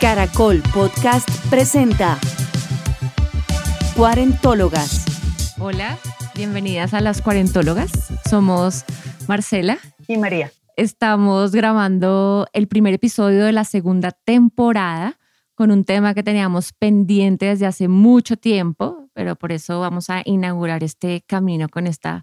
Caracol Podcast presenta Cuarentólogas. Hola, bienvenidas a las Cuarentólogas. Somos Marcela y María. Estamos grabando el primer episodio de la segunda temporada con un tema que teníamos pendiente desde hace mucho tiempo, pero por eso vamos a inaugurar este camino con esta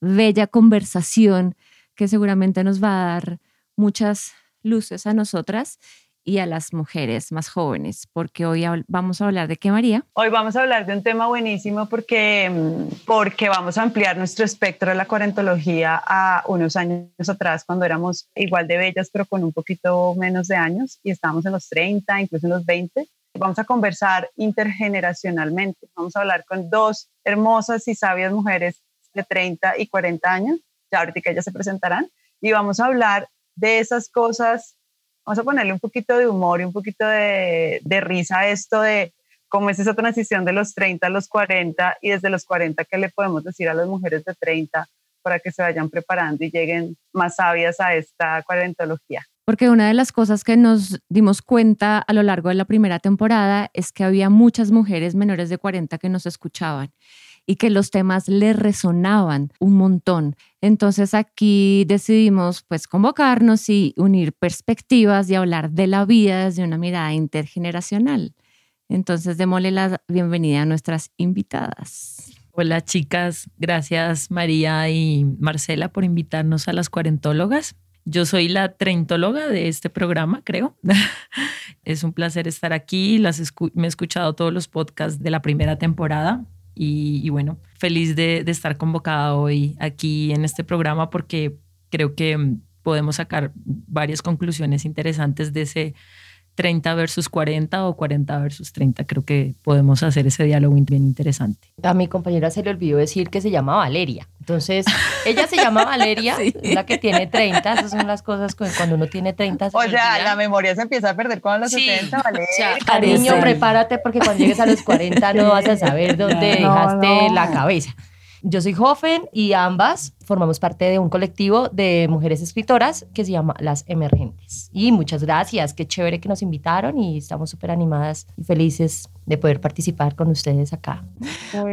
bella conversación que seguramente nos va a dar muchas luces a nosotras y a las mujeres más jóvenes, porque hoy vamos a hablar de qué, María. Hoy vamos a hablar de un tema buenísimo porque, mm, porque vamos a ampliar nuestro espectro de la cuarentología a unos años atrás, cuando éramos igual de bellas, pero con un poquito menos de años y estábamos en los 30, incluso en los 20. Vamos a conversar intergeneracionalmente. Vamos a hablar con dos hermosas y sabias mujeres de 30 y 40 años, ya ahorita ellas se presentarán, y vamos a hablar de esas cosas vamos a ponerle un poquito de humor y un poquito de, risa a esto de cómo es esa transición de los 30 a los 40 y desde los 40 qué le podemos decir a las mujeres de 30 para que se vayan preparando y lleguen más sabias a esta cuarentología. Porque una de las cosas que nos dimos cuenta a lo largo de la primera temporada es que había muchas mujeres menores de 40 que nos escuchaban y que los temas le resonaban un montón. Entonces aquí decidimos pues convocarnos y unir perspectivas y hablar de la vida desde una mirada intergeneracional. Entonces démosle la bienvenida a nuestras invitadas. Hola chicas, gracias María y Marcela por invitarnos a las cuarentólogas. Yo soy la treintóloga de este programa, creo. es un placer estar aquí. Las me he escuchado todos los podcasts de la primera temporada y, bueno, feliz de, de, estar convocada hoy aquí en este programa porque creo que mm, podemos sacar varias conclusiones interesantes de ese 30 versus 40 o 40 versus 30. Creo que podemos hacer ese diálogo bien interesante. A mi compañera se le olvidó decir que se llama Valeria. Entonces, ella se llama Valeria, la que tiene 30. Esas son las cosas cuando uno tiene 30. O sea, la memoria se empieza a perder cuando los sí. 70, Valeria. O sea, cariño, prepárate porque cuando llegues a los 40 no vas a saber dónde dejaste la cabeza. Yo soy Joven y ambas formamos parte de un colectivo de mujeres escritoras que se llama Las Emergentes. Y muchas gracias, qué chévere que nos invitaron y estamos súper animadas y felices de poder participar con ustedes acá.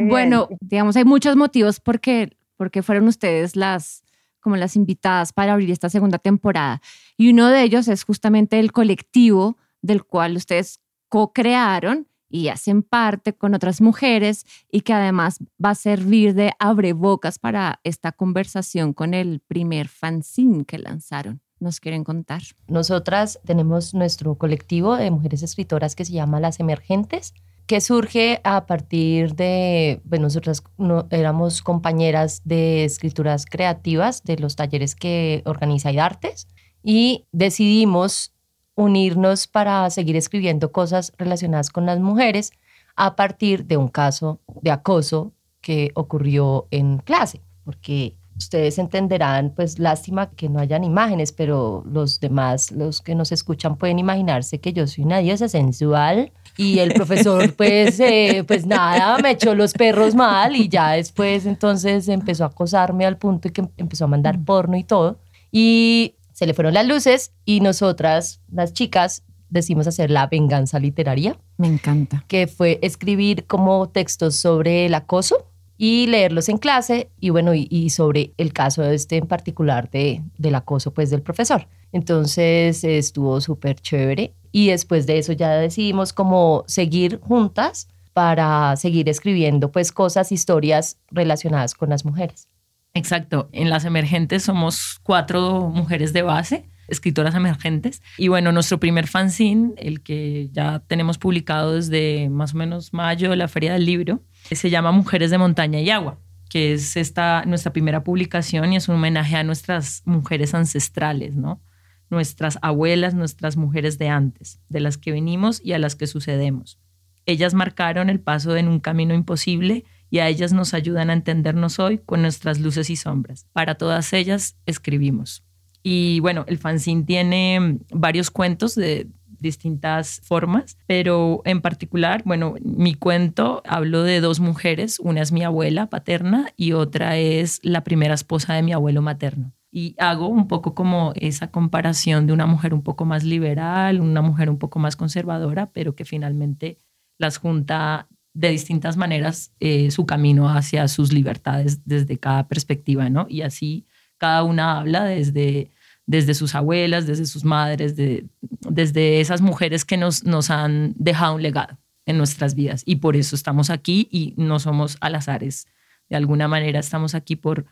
Bueno, digamos, hay muchos motivos porque, porque fueron ustedes las como las invitadas para abrir esta segunda temporada. Y uno de ellos es justamente el colectivo del cual ustedes co-crearon y hacen parte con otras mujeres y que además va a servir de abrebocas para esta conversación con el primer fanzine que lanzaron. ¿Nos quieren contar? Nosotras tenemos nuestro colectivo de mujeres escritoras que se llama Las Emergentes, que surge a partir de, bueno, nosotras no, éramos compañeras de escrituras creativas de los talleres que organiza IDARTES y decidimos unirnos para seguir escribiendo cosas relacionadas con las mujeres a partir de un caso de acoso que ocurrió en clase, porque ustedes entenderán, pues lástima que no hayan imágenes, pero los demás, los que nos escuchan, pueden imaginarse que yo soy una diosa sensual y el profesor, pues, eh, pues nada, me echó los perros mal y ya después entonces empezó a acosarme al punto que empezó a mandar porno y todo. Y se le fueron las luces y nosotras, las chicas, decimos hacer la venganza literaria. Me encanta. Que fue escribir como textos sobre el acoso y leerlos en clase y bueno, y, sobre el caso este en particular de, del acoso pues del profesor. Entonces estuvo súper chévere y después de eso ya decidimos como seguir juntas para seguir escribiendo pues cosas, historias relacionadas con las mujeres. Exacto. En las emergentes somos cuatro mujeres de base, escritoras emergentes. Y bueno, nuestro primer fanzine, el que ya tenemos publicado desde más o menos mayo de la Feria del Libro, se llama Mujeres de Montaña y Agua que es esta nuestra primera publicación y es un homenaje a nuestras mujeres ancestrales, ¿no? Nuestras abuelas, nuestras mujeres de antes, de las que venimos y a las que sucedemos. Ellas marcaron el paso en un camino imposible y a ellas nos ayudan a entendernos hoy con nuestras luces y sombras. Para todas ellas escribimos. Y bueno, el fanzine tiene varios cuentos de distintas formas, pero en particular, bueno, mi cuento hablo de dos mujeres, una es mi abuela paterna y otra es la primera esposa de mi abuelo materno. Y hago un poco como esa comparación de una mujer un poco más liberal, una mujer un poco más conservadora, pero que finalmente las junta de distintas maneras eh, su camino hacia sus libertades desde cada perspectiva, ¿no? Y así cada una habla desde, desde sus abuelas, desde sus madres, de, desde esas mujeres que nos, nos han dejado un legado en nuestras vidas. Y por eso estamos aquí y no somos al azares. De alguna manera estamos aquí por,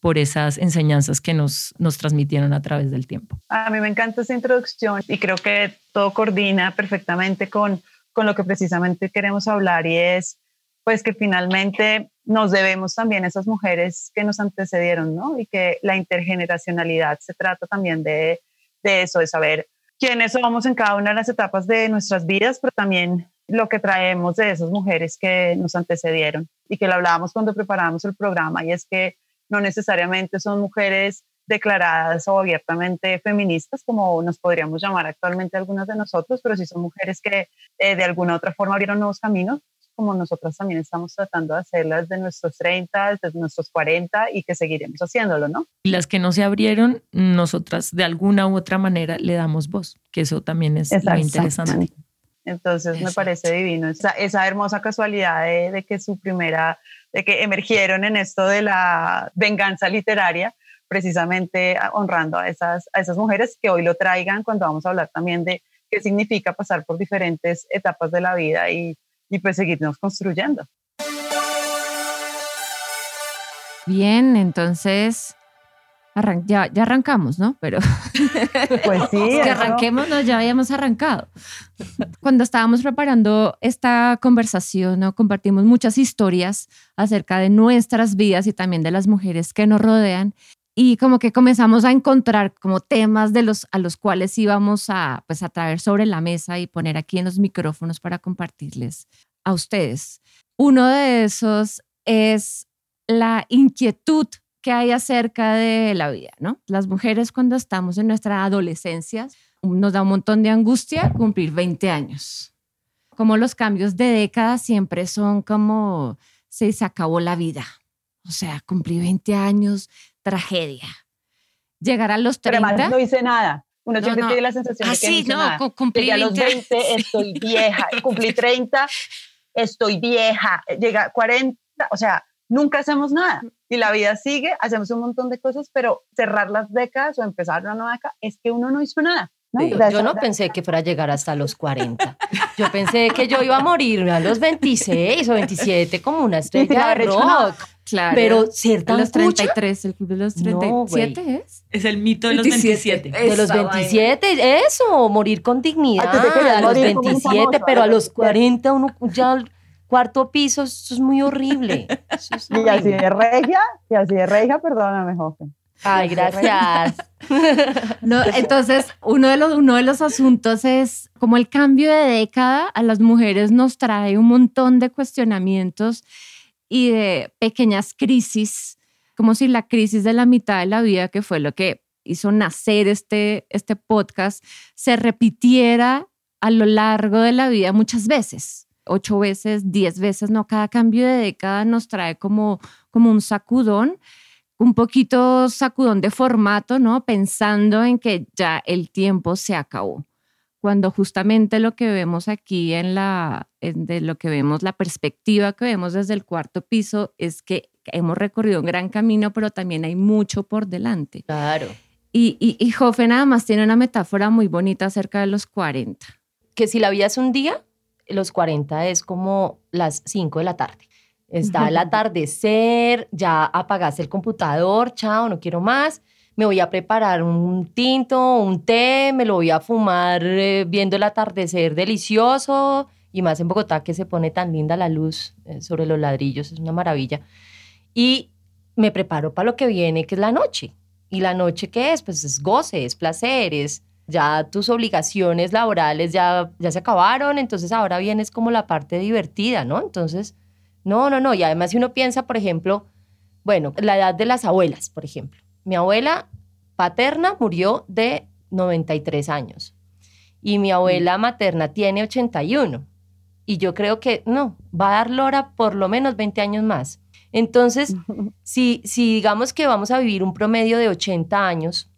por esas enseñanzas que nos, nos transmitieron a través del tiempo. A mí me encanta esa introducción y creo que todo coordina perfectamente con, con lo que precisamente queremos hablar y es pues que finalmente nos debemos también a esas mujeres que nos antecedieron, ¿no? Y que la intergeneracionalidad se trata también de, de eso, de saber quiénes somos en cada una de las etapas de nuestras vidas, pero también lo que traemos de esas mujeres que nos antecedieron y que lo hablábamos cuando preparamos el programa y es que no necesariamente son mujeres declaradas o abiertamente feministas, como nos podríamos llamar actualmente algunas de nosotros, pero sí son mujeres que eh, de alguna u otra forma abrieron nuevos caminos, como nosotras también estamos tratando de hacerlas de nuestros 30, desde nuestros 40 y que seguiremos haciéndolo, ¿no? Y las que no se abrieron, nosotras de alguna u otra manera le damos voz, que eso también es muy interesante. Entonces me parece divino esa, esa hermosa casualidad de, que su primera, de que emergieron en esto de la venganza literaria, precisamente honrando a esas, a esas mujeres que hoy lo traigan cuando vamos a hablar también de qué significa pasar por diferentes etapas de la vida y, y pues seguirnos construyendo. Bien, entonces ya, ya arrancamos, ¿no? Pero pues sí, que arranquemos, no, ya habíamos arrancado. Cuando estábamos preparando esta conversación, ¿no? compartimos muchas historias acerca de nuestras vidas y también de las mujeres que nos rodean y como que comenzamos a encontrar como temas de los a los cuales íbamos a pues a traer sobre la mesa y poner aquí en los micrófonos para compartirles a ustedes. Uno de esos es la inquietud que hay acerca de la vida, ¿no? Las mujeres cuando estamos en nuestra adolescencia nos da un montón de angustia cumplir 20 años. Como los cambios de década siempre son como se, se acabó la vida. O sea, cumplí 20 años, tragedia. Llegar a los 30. Pero no hice nada. Uno siempre tiene la sensación de que sí, no, nada. cumplí a los 20 estoy vieja, cumplí 30, estoy vieja, llega 40, o sea, nunca hacemos nada y la vida sigue, hacemos un montón de cosas, pero cerrar las décadas o empezar una nueva década es que uno no hizo nada. yo no pensé que fuera a llegar hasta los 40. Yo pensé que yo iba a morir a los 26 o 27 como una estrella de rock. Claro. Pero ser tan los 33, el club de los 37 es. Es el mito de los 27. De los 27, eso, morir con dignidad. A los 27, pero a los 40 uno ya cuarto piso, eso es muy horrible. Y así de regia, y así de regia, perdóname, Jofe. Ay, gracias. No, entonces, uno de, los, uno de los asuntos es como el cambio de década a las mujeres nos trae un montón de cuestionamientos y de pequeñas crisis, como si la crisis de la mitad de la vida, que fue lo que hizo nacer este, este podcast, se repitiera a lo largo de la vida muchas veces ocho veces, diez veces, no, cada cambio de década nos trae como, como un sacudón, un poquito sacudón de formato, ¿no? Pensando en que ya el tiempo se acabó. Cuando justamente lo que vemos aquí en la, de lo que vemos, la perspectiva que vemos desde el cuarto piso es que hemos recorrido un gran camino, pero también hay mucho por delante. Claro. Y, y, y Jofe nada más tiene una metáfora muy bonita acerca de los 40. Que si la vida es un día, los 40 es como las 5 de la tarde. Está el atardecer, ya apagaste el computador, chao, no quiero más. Me voy a preparar un tinto, un té, me lo voy a fumar eh, viendo el atardecer delicioso y más en Bogotá que se pone tan linda la luz eh, sobre los ladrillos, es una maravilla. Y me preparo para lo que viene, que es la noche. ¿Y la noche qué es? Pues es goce, es placer, es ya tus obligaciones laborales ya, ya se acabaron, entonces ahora vienes como la parte divertida, ¿no? Entonces, no, no, no. Y además si uno piensa, por ejemplo, bueno, la edad de las abuelas, por ejemplo. Mi abuela paterna murió de 93 años y mi abuela materna tiene 81. Y yo creo que no, va a dar Lora por lo menos 20 años más. Entonces, si, si digamos que vamos a vivir un promedio de 80 años,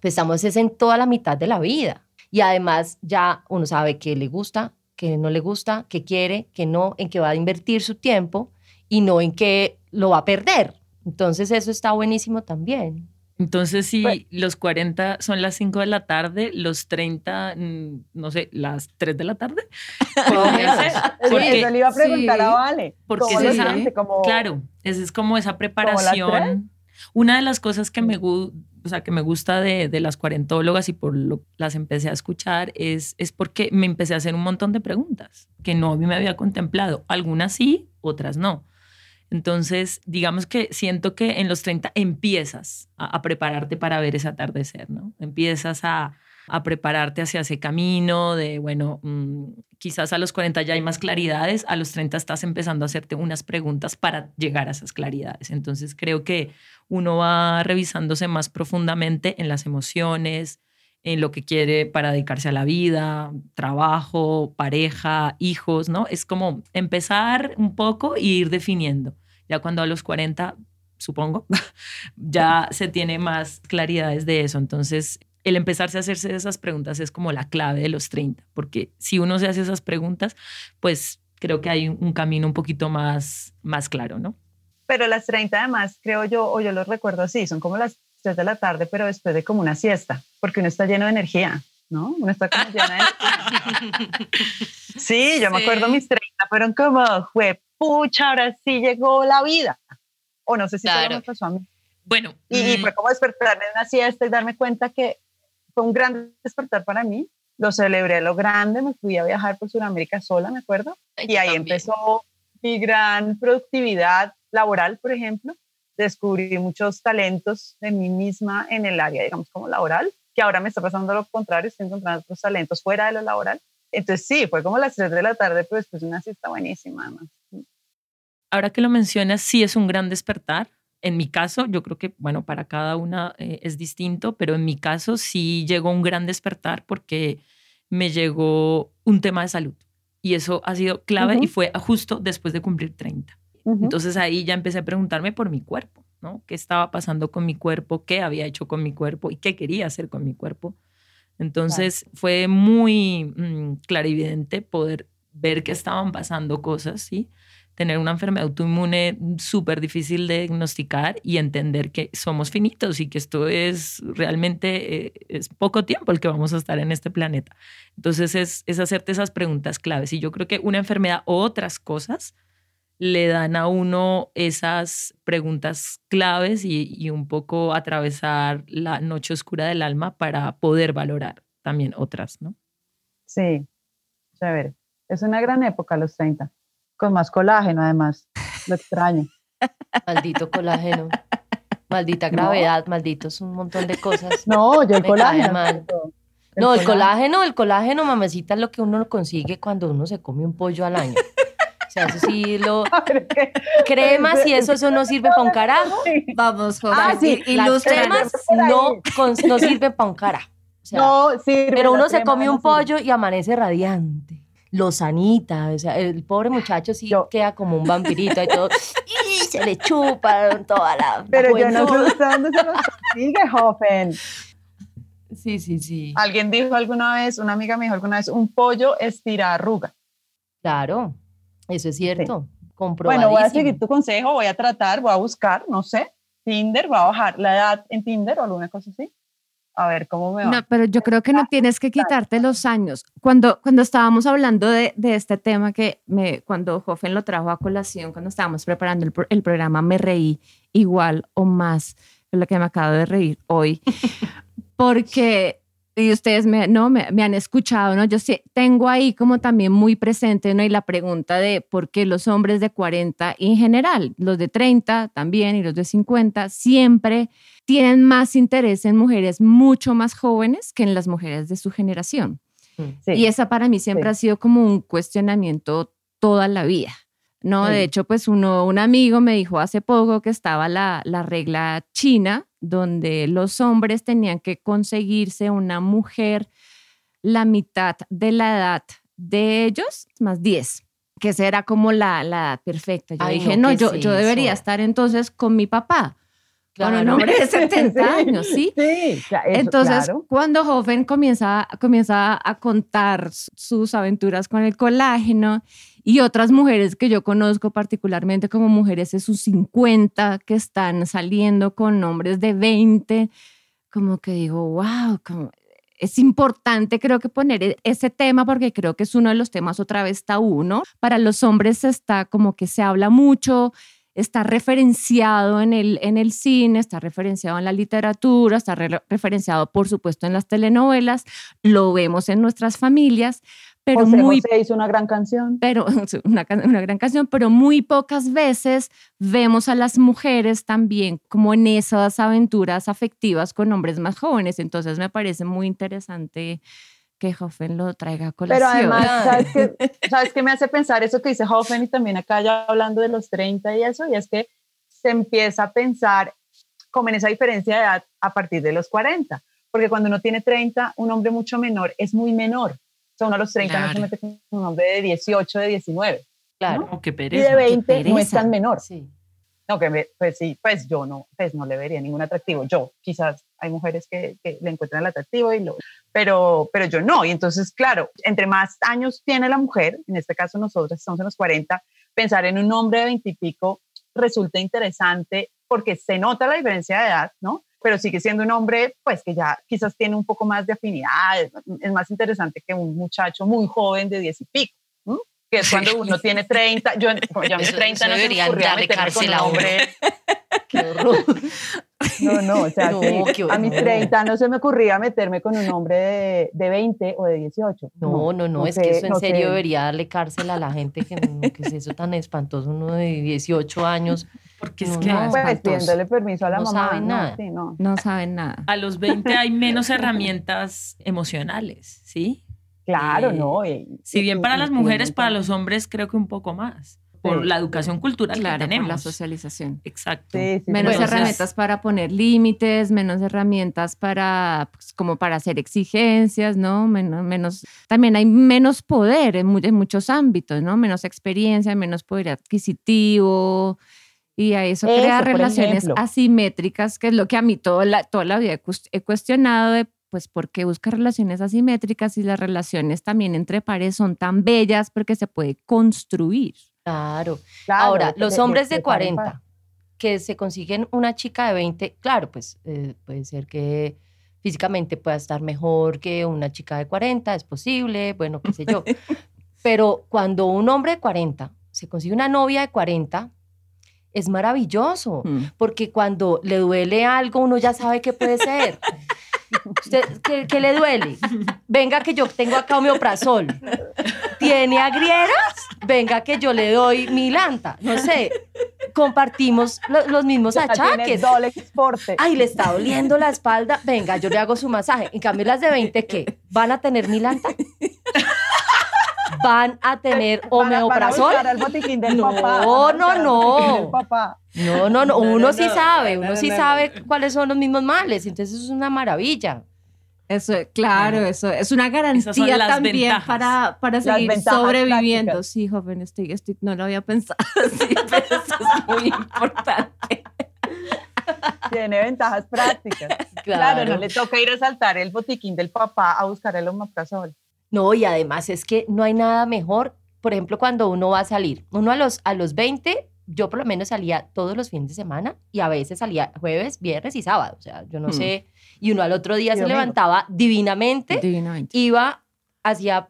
pues estamos es en toda la mitad de la vida. Y además ya uno sabe qué le gusta, qué no le gusta, qué quiere, qué no, en qué va a invertir su tiempo y no en qué lo va a perder. Entonces eso está buenísimo también. Entonces, si los 40 son las 5 de la tarde, los 30, mm, no sé, las 3 de la tarde. Porque, eso le iba a preguntar a Vale. Porque es esa, claro, es, es como esa preparación. Una de las cosas que me, o sea, que me gusta de, de las cuarentólogas y por lo las empecé a escuchar es, es porque me empecé a hacer un montón de preguntas que no me había contemplado. Algunas sí, otras no. Entonces, digamos que siento que en los 30 empiezas a, prepararte para ver ese atardecer, ¿no? Empiezas a, prepararte hacia ese camino de, bueno, mm, quizás a los 40 ya hay más claridades, a los 30 estás empezando a hacerte unas preguntas para llegar a esas claridades. Entonces, creo que uno va revisándose más profundamente en las emociones, en lo que quiere para dedicarse a la vida, trabajo, pareja, hijos, ¿no? Es como empezar un poco e ir definiendo. Ya cuando a los 40, supongo, ya se tiene más claridades de eso. Entonces, el empezarse a hacerse esas preguntas es como la clave de los 30, porque si uno se hace esas preguntas, pues creo que hay un camino un poquito más, más claro, ¿no? Pero las 30 además, creo yo, o yo lo recuerdo así, son como las 3 de la tarde, pero después de como una siesta, porque uno está lleno de energía, ¿no? Uno está como lleno de. Sí, yo me acuerdo mis 30 fueron como, fue pucha, ahora sí llegó la vida. O no sé si claro. me pasó a mí. Bueno. Y, fue mm. como despertarme de una siesta y darme cuenta que fue un gran despertar para mí. Lo celebré lo grande, me fui a viajar por Sudamérica sola, me acuerdo. y ahí empezó mi gran productividad laboral, por ejemplo. Descubrí muchos talentos de mí misma en el área, digamos, como laboral, que ahora me está pasando lo contrario, estoy encontrando otros talentos fuera de lo laboral. Entonces sí, fue como las 3 de la tarde, pero después una siesta buenísima, además ahora que lo mencionas, sí es un gran despertar. En mi caso, yo creo que, bueno, para cada una eh, es distinto, pero en mi caso sí llegó un gran despertar porque me llegó un tema de salud. Y eso ha sido clave y fue justo después de cumplir 30. Entonces ahí ya empecé a preguntarme por mi cuerpo, ¿no? ¿Qué estaba pasando con mi cuerpo? ¿Qué había hecho con mi cuerpo? ¿Y qué quería hacer con mi cuerpo? Entonces fue muy mm, clarividente poder ver que estaban pasando cosas, ¿sí? tener una enfermedad autoinmune súper difícil de diagnosticar y entender que somos finitos y que esto es realmente eh, es poco tiempo el que vamos a estar en este planeta. Entonces es, es hacerte esas preguntas claves y yo creo que una enfermedad o otras cosas le dan a uno esas preguntas claves y, y un poco atravesar la noche oscura del alma para poder valorar también otras, ¿no? Sí, a ver, es una gran época los 30 con más colágeno además. Lo extraño. Maldito colágeno. Maldita gravedad, malditos un montón de cosas. No, yo el colágeno. no, el colágeno, el colágeno, mamacita, es lo que uno consigue cuando uno se come un pollo al año. O sea, eso sí lo. cremas y eso, eso no sirve para un carajo. Vamos, Juan. Ah, sí, y los cremas no, no sirven para un carajo. no, sirve. Pero uno se come un pollo y amanece radiante lo sanita, o sea, el pobre muchacho sí queda como un vampirito y todo, y se le chupa toda la... Pero yo no sé dónde se lo consigue, Hoffen. Sí, sí, sí. Alguien dijo alguna vez, una amiga me dijo alguna vez, un pollo estira arruga. Claro, eso es cierto. Bueno, voy a seguir tu consejo, voy a tratar, voy a buscar, no sé, Tinder, voy a bajar la edad en Tinder o alguna cosa así a ver cómo me va. No, pero yo creo que no tienes que quitarte los años. Cuando, cuando estábamos hablando de, de este tema, que me, cuando Jofen lo trajo a colación, cuando estábamos preparando el, el programa, me reí igual o más de lo que me acabo de reír hoy, porque y ustedes me, no, me, me, han escuchado, ¿no? Yo sé, tengo ahí como también muy presente, ¿no? Y la pregunta de por qué los hombres de 40 y en general, los de 30 también y los de 50, siempre tienen más interés en mujeres mucho más jóvenes que en las mujeres de su generación. Mm. Y esa para mí siempre ha sido como un cuestionamiento toda la vida. No, de hecho, pues uno, un amigo me dijo hace poco que estaba la, la regla china, donde los hombres tenían que conseguirse una mujer la mitad de la edad de ellos, más 10 que esa era como la, la edad perfecta. Yo Ay, dije, no, no, ¿qué yo, yo debería eso? estar entonces con mi papá, con un Claro. hombre de 70 años, ¿sí? Sí, cla- eso, Entonces, claro. cuando joven comienza, comienza a contar sus aventuras con el colágeno y otras mujeres que yo conozco particularmente como mujeres de sus 50 que están saliendo con hombres de 20, como que digo, wow, como es importante creo que poner e- ese tema porque creo que es uno de los temas otra vez tabú, ¿no? Para los hombres está como que se habla mucho, está referenciado en el, en el cine, está referenciado en la literatura, está re- referenciado por supuesto en las telenovelas, lo vemos en nuestras familias, pero José muy José hizo una gran canción. pero una, una gran canción, pero muy pocas veces vemos a las mujeres también como en esas aventuras afectivas con hombres más jóvenes. Entonces me parece muy interesante que Hoffen lo traiga a colación. Pero además. ¿sabes qué, ¿sabes qué me hace pensar eso que dice Hoffen y también acá ya hablando de los 30 y eso? Y es que se empieza a pensar como en esa diferencia de edad a partir de los 40. Porque cuando uno tiene 30, un hombre mucho menor es muy menor. Sea, uno a los 30 no se Claro. mete con un hombre de 18, de 19. Claro. Oh, qué Y pereza. de 20 no es tan menor. Sí. No, que me- pues sí, pues yo no, pues no le vería ningún atractivo. Yo, quizás hay mujeres que, que le encuentran el atractivo, y lo, pero, pero yo no. Y entonces, claro, entre más años tiene la mujer, en este caso nosotros estamos en los 40, pensar en un hombre de 20 y pico resulta interesante porque se nota la diferencia de edad, ¿no? Pero sigue siendo un hombre, pues que ya quizás tiene un poco más de afinidad, es, más interesante que un muchacho muy joven de 10 y pico. ¿no? Que es cuando uno tiene 30, yo, yo a mis Eso- 30 eso no ocurría darle cárcel un a hombre Qué horror. no, no, o sea, No, sí, a mis horror. 30 no se me ocurría meterme con un hombre de, de 20 o de 18. No, no, no, es sé, que eso en no sé. serio debería darle cárcel a la gente que, no- que es eso tan espantoso, uno de 18 años. Porque es No, que no, Pues pidiéndole permiso a la No mamá. saben no, nada. sí, no. No saben nada. a los 20 hay menos herramientas emocionales, ¿sí? Claro, Eh, no. Si bien para las mujeres, para los hombres creo que un poco más, por Sí. la educación cultural Claro, que por tenemos. la socialización. Exacto. Sí, sí, sí. Menos Bueno, o sea, herramientas para poner límites, menos herramientas para, pues, como para hacer exigencias, ¿no? Menos, menos, también hay menos poder en, en muchos ámbitos, ¿no? Menos experiencia, menos poder adquisitivo. Y a eso, crea Eso, relaciones ejemplo. asimétricas, que es lo que a mí toda la, toda la vida he cuestionado de, pues, ¿por qué busca relaciones asimétricas y las relaciones también entre pares son tan bellas porque se puede construir? Claro. Claro, Ahora, de- los de- hombres de, de par en 40 par. que se consiguen una chica de 20, claro, pues eh, puede ser que físicamente pueda estar mejor que una chica de 40, es posible, bueno, qué sé yo. Pero cuando un hombre de 40 se consigue una novia de 40, es maravilloso, Mm. porque cuando le duele algo, uno ya sabe qué puede ser. Usted, ¿qué, qué le duele? Venga que yo tengo acá omeprazol. ¿Tiene agrieras? Venga que yo le doy milanta. No sé, compartimos lo- los mismos Ya achaques. doble. Ay, le está doliendo la espalda. Venga, yo le hago su masaje. En cambio, las de 20, ¿qué? ¿Van a tener milanta? ¿Van a tener Van a- van a omeprazol? buscar al botiquín del No, papá, no, no. papá. No, no, no, No, uno no, sí sabe, no, uno no, sí sabe cuáles son los mismos males, entonces eso es una maravilla. Eso, claro, eso es una garantía también ventajas. para, para seguir sobreviviendo. prácticas. Sí, joven, estoy, estoy, no lo había pensado así, pero eso es muy importante. Tiene ventajas prácticas. Claro. no le toca ir a saltar el botiquín del papá a buscar el omeprazol. No, y además es que no hay nada mejor, por ejemplo, cuando uno va a salir. Uno a los, a los 20, yo por lo menos salía todos los fines de semana y a veces salía jueves, viernes y sábado. O sea, yo no Hmm. sé. Y uno al otro día se levantaba divinamente, Divinamente. iba, hacía,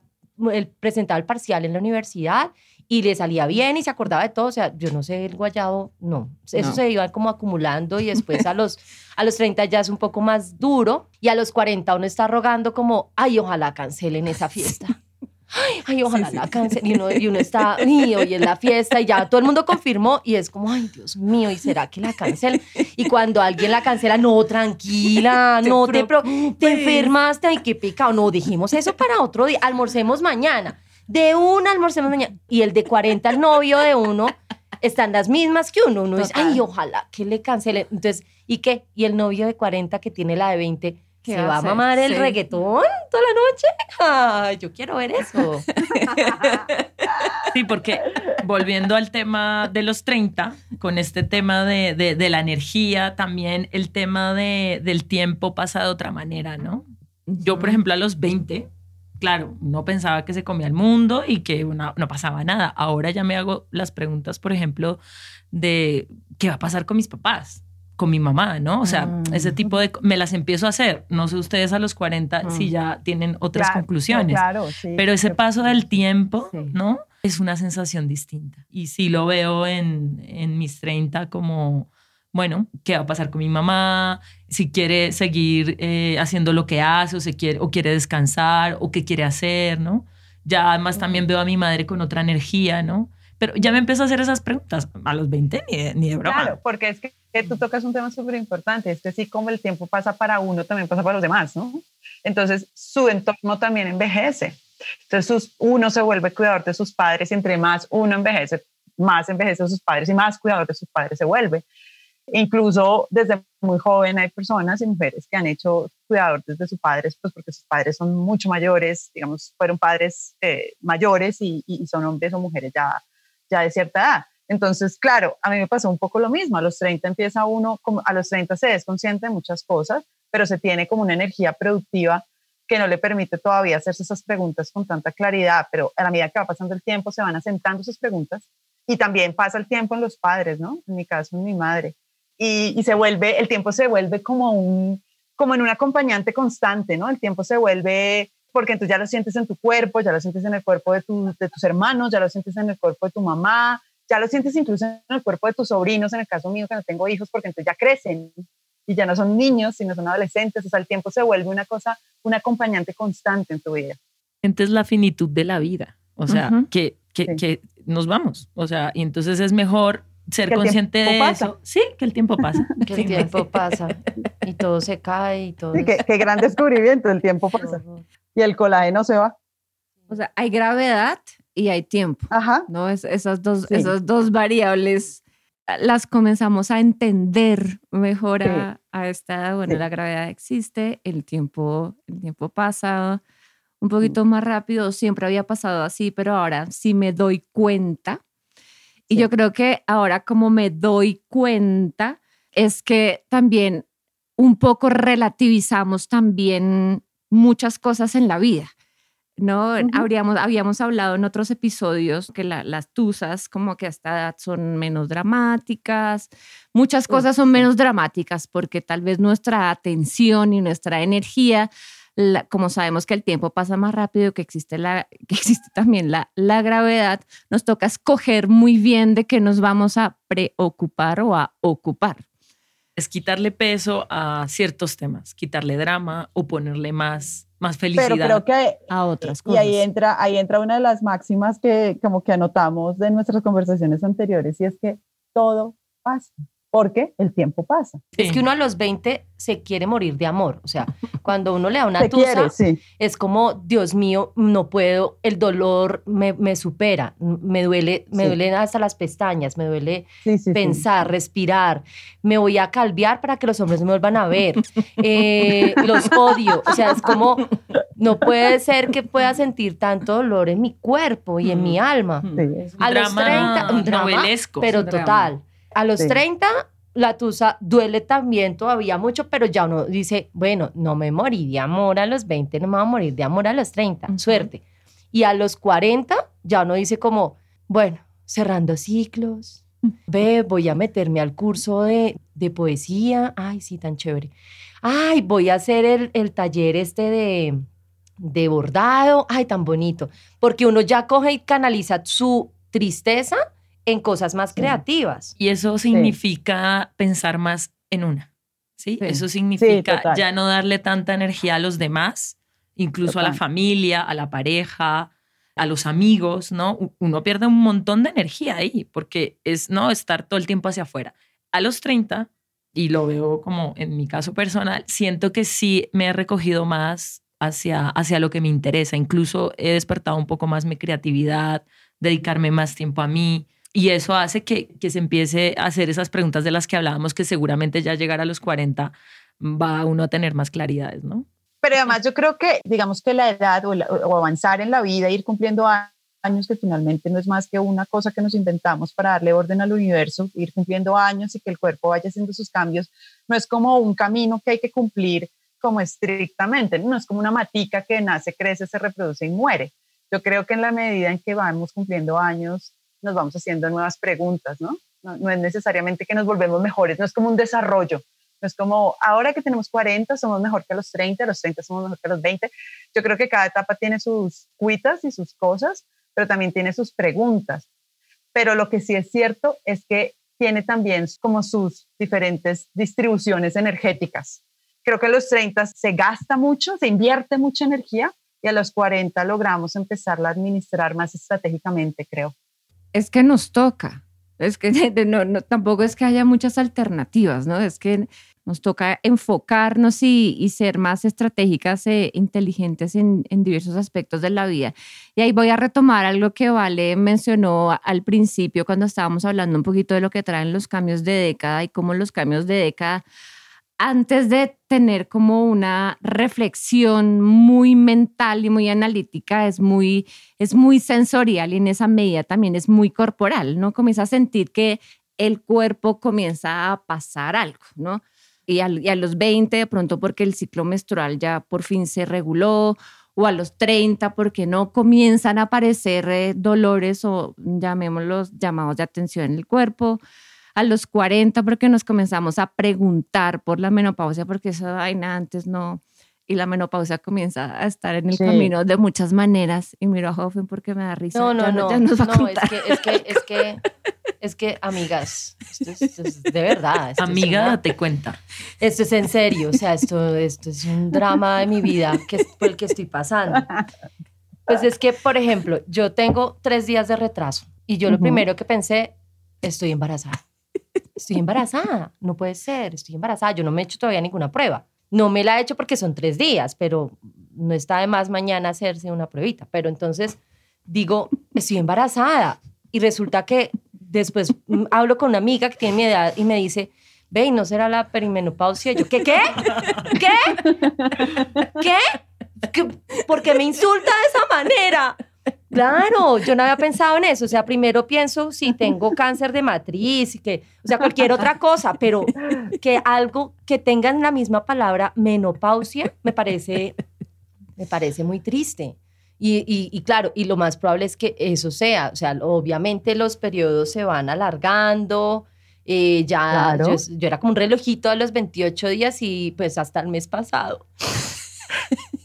el, presentaba el parcial en la universidad y le salía bien y se acordaba de todo. O sea, yo no sé, el guayado, no. Eso No. se iba como acumulando y después a los, a los 30 ya es un poco más duro y a los 40 uno está rogando como, ay, ojalá cancelen esa fiesta. Ay, ay, ojalá la cancelen. Y uno, y uno está, y hoy es la fiesta y ya todo el mundo confirmó y es como, ay, Dios mío, ¿y será que la cancelan? Y cuando alguien la cancela, no, tranquila, Te no te, pro- te enfermaste, ay, qué pecado. No, dijimos eso para otro día, almorcemos mañana. De una almorcemos mañana. Y el de 40, el novio de uno, están las mismas que uno. Uno dice, Total. ay, ojalá que le cancelen. Entonces, ¿y qué? Y el novio de 40 que tiene la de 20, ¿Qué ¿se va a mamar el Sí. reggaetón toda la noche? Ay, yo quiero ver eso. Sí, porque volviendo al tema de los 30, con este tema de, de, la energía, también el tema de, del tiempo pasa de otra manera, ¿no? Yo, por ejemplo, a los 20, claro, no pensaba que se comía el mundo y que no, no pasaba nada. Ahora ya me hago las preguntas, por ejemplo, de qué va a pasar con mis papás con mi mamá, ¿no? O sea, mm. ese tipo de... Me las empiezo a hacer. No sé ustedes a los 40 si mm. ya tienen otras conclusiones. Claro, sí, pero ese paso del tiempo, ¿no? Es una sensación distinta. Y sí lo veo en, en mis 30 como, bueno, ¿qué va a pasar con mi mamá? Si quiere seguir eh, haciendo lo que hace o, se quiere, o quiere descansar o qué quiere hacer, ¿no? Ya además también veo a mi madre con otra energía, ¿no? Pero ya me empiezo a hacer esas preguntas a los 20, ni de, ni de broma. Claro, porque es que, tú tocas un tema súper importante, es que así como el tiempo pasa para uno, también pasa para los demás, ¿no? Entonces, su entorno también envejece. Entonces, uno se vuelve cuidador de sus padres y entre más uno envejece, más envejece sus padres y más cuidador de sus padres se vuelve. Incluso desde muy joven hay personas y mujeres que han hecho cuidador desde sus padres, pues porque sus padres son mucho mayores, digamos, fueron padres eh, mayores y, y, son hombres o mujeres ya ya de cierta edad. Entonces, claro, a mí me pasó un poco lo mismo. A los 30 empieza uno, a los 30 se es consciente de muchas cosas, pero se tiene como una energía productiva que no le permite todavía hacerse esas preguntas con tanta claridad, pero a la medida que va pasando el tiempo se van asentando esas preguntas y también pasa el tiempo en los padres, ¿no? En mi caso, en mi madre. Y, y se vuelve, el tiempo se vuelve como un, como en un acompañante constante, ¿no? El tiempo se vuelve porque entonces ya lo sientes en tu cuerpo, ya lo sientes en el cuerpo de, de tus hermanos, ya lo sientes en el cuerpo de tu mamá, ya lo sientes incluso en el cuerpo de tus sobrinos, en el caso mío que no tengo hijos, porque entonces ya crecen y ya no son niños, sino son adolescentes, o sea, el tiempo se vuelve una cosa, un acompañante constante en tu vida. Entonces la finitud de la vida, o sea, que, que, que, nos vamos, o sea, y entonces es mejor ser consciente de eso. Sí, que el tiempo pasa. Que el tiempo pasa y todo se cae y todo. Sí, qué, qué gran descubrimiento, el tiempo pasa y el colágeno se va. O sea, hay gravedad y hay tiempo. Ajá. ¿no? Es, esas, dos, esas dos variables las comenzamos a entender mejor a, a, esta edad. Bueno, la gravedad existe, el tiempo, el tiempo pasa un poquito más rápido. Siempre había pasado así, pero ahora sí me doy cuenta. Y yo creo que ahora como me doy cuenta es que también un poco relativizamos también muchas cosas en la vida. ¿no? Habríamos, habíamos hablado en otros episodios que las tusas como que a esta edad son menos dramáticas, muchas cosas son menos dramáticas porque tal vez nuestra atención y nuestra energía, como sabemos que el tiempo pasa más rápido, que existe, la, que existe también la, la gravedad, nos toca escoger muy bien de qué nos vamos a preocupar o a ocupar es quitarle peso a ciertos temas, quitarle drama o ponerle más, más felicidad a otras cosas. Y ahí entra, ahí entra una de las máximas que como que anotamos de nuestras conversaciones anteriores y es que todo pasa porque el tiempo pasa. Es que uno a los 20 se quiere morir de amor. O sea, cuando uno le da una tusa, es como, Dios mío, no puedo, el dolor me, me supera, me duele, me duele hasta las pestañas, me duele pensar, respirar, me voy a calviar para que los hombres me vuelvan a ver, eh, los odio. O sea, es como, no puede ser que pueda sentir tanto dolor en mi cuerpo y en mi alma. a los 30, un drama, pero total. A los 30, la tusa duele también todavía mucho, pero ya uno dice, bueno, no me morí de amor a los 20, no me voy a morir de amor a los 30, suerte. Y a los 40, ya uno dice como, bueno, cerrando ciclos, ve, voy a meterme al curso de, de poesía, ay, sí, tan chévere. Ay, voy a hacer el, el taller este de, de bordado, ay, tan bonito, porque uno ya coge y canaliza su tristeza en cosas más creativas. Y eso significa pensar más en una. ¿sí? Eso significa ya no darle tanta energía a los demás, incluso a la familia, a la pareja, a los amigos, ¿no? Uno pierde un montón de energía ahí porque es no estar todo el tiempo hacia afuera. A los 30, y lo veo como en mi caso personal, siento que sí me he recogido más hacia, hacia lo que me interesa. Incluso he despertado un poco más mi creatividad, dedicarme más tiempo a mí, y eso hace que, que se empiece a hacer esas preguntas de las que hablábamos, que seguramente ya llegar a los 40 va uno a tener más claridades, ¿no? Pero además yo creo que, digamos que la edad o, avanzar en la vida, ir cumpliendo años, que finalmente no es más que una cosa que nos inventamos para darle orden al universo, ir cumpliendo años y que el cuerpo vaya haciendo sus cambios, no es como un camino que hay que cumplir como estrictamente, no es como una matica que nace, crece, se reproduce y muere. Yo creo que en la medida en que vamos cumpliendo años, nos vamos haciendo nuevas preguntas, ¿no? No, es necesariamente que nos volvemos mejores, no es como un desarrollo, no es como ahora que tenemos 40 somos mejor que los 30, los 30 somos mejor que los 20. Yo creo que cada etapa tiene sus cuitas y sus cosas, pero también tiene sus preguntas. Pero lo que sí es cierto es que tiene también como sus diferentes distribuciones energéticas. Creo que a los 30 se gasta mucho, se invierte mucha energía y a los 40 logramos empezarla a administrar más estratégicamente, creo. Es que nos toca. Es que no, tampoco es que haya muchas alternativas, ¿no? Es que nos toca enfocarnos y, ser más estratégicas e inteligentes en, en, diversos aspectos de la vida. Y ahí voy a retomar algo que Vale mencionó al principio cuando estábamos hablando un poquito de lo que traen los cambios de década y cómo los cambios de década, antes de tener como una reflexión muy mental y muy analítica, es muy, es muy sensorial y en esa medida también es muy corporal, ¿no? Comienza a sentir que el cuerpo comienza a pasar algo, ¿no? y a, los 20 de pronto porque el ciclo menstrual ya por fin se reguló o a los 30 porque no comienzan a aparecer eh, dolores o llamémoslos llamados de atención en el cuerpo, a los 40 porque nos comenzamos a preguntar por la menopausia porque esa vaina antes no y la menopausia comienza a estar en el camino de muchas maneras y miro a Hoffen porque me da risa. No, no, no, no, es que, es que, es que es que, amigas, esto es, de verdad. Amiga, te cuenta. Esto es en serio, o sea, esto, esto es un drama de mi vida que es por el que estoy pasando. Pues es que, por ejemplo, yo tengo tres días de retraso y yo lo primero que pensé, estoy embarazada. Estoy embarazada, no puede ser, estoy embarazada. Yo no me he hecho todavía ninguna prueba. No me la he hecho porque son tres días, pero no está de más mañana hacerse una pruebita. Pero entonces digo, estoy embarazada. Y resulta que después mm, hablo con una amiga que tiene mi edad y me dice, ve, ¿no será la perimenopausia? yo, ¿qué, qué? ¿Qué? ¿Qué? ¿Por qué me insulta de esa manera? Claro, yo no había pensado en eso. O sea, primero pienso si tengo cáncer de matriz que, o sea, cualquier otra cosa, pero que algo que tengan la misma palabra menopausia me parece, me parece muy triste. Y, claro, y lo más probable es que eso sea, o sea, obviamente los periodos se van alargando, eh, ya yo, era como un relojito a los 28 días y pues hasta el mes pasado.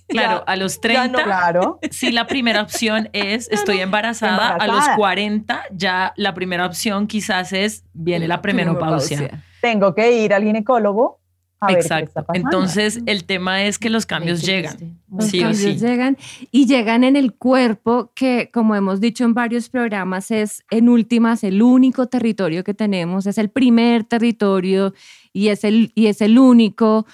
Claro, a los 30, claro. sí, la primera opción es estoy embarazada. A los 40, ya la primera opción quizás es viene la premenopausia. Tengo que ir al ginecólogo Exacto. Entonces, el tema es que los cambios llegan. Los cambios llegan y llegan en el cuerpo, que como hemos dicho en varios programas, es en últimas el único territorio que tenemos, es el primer territorio y es el, y es el único.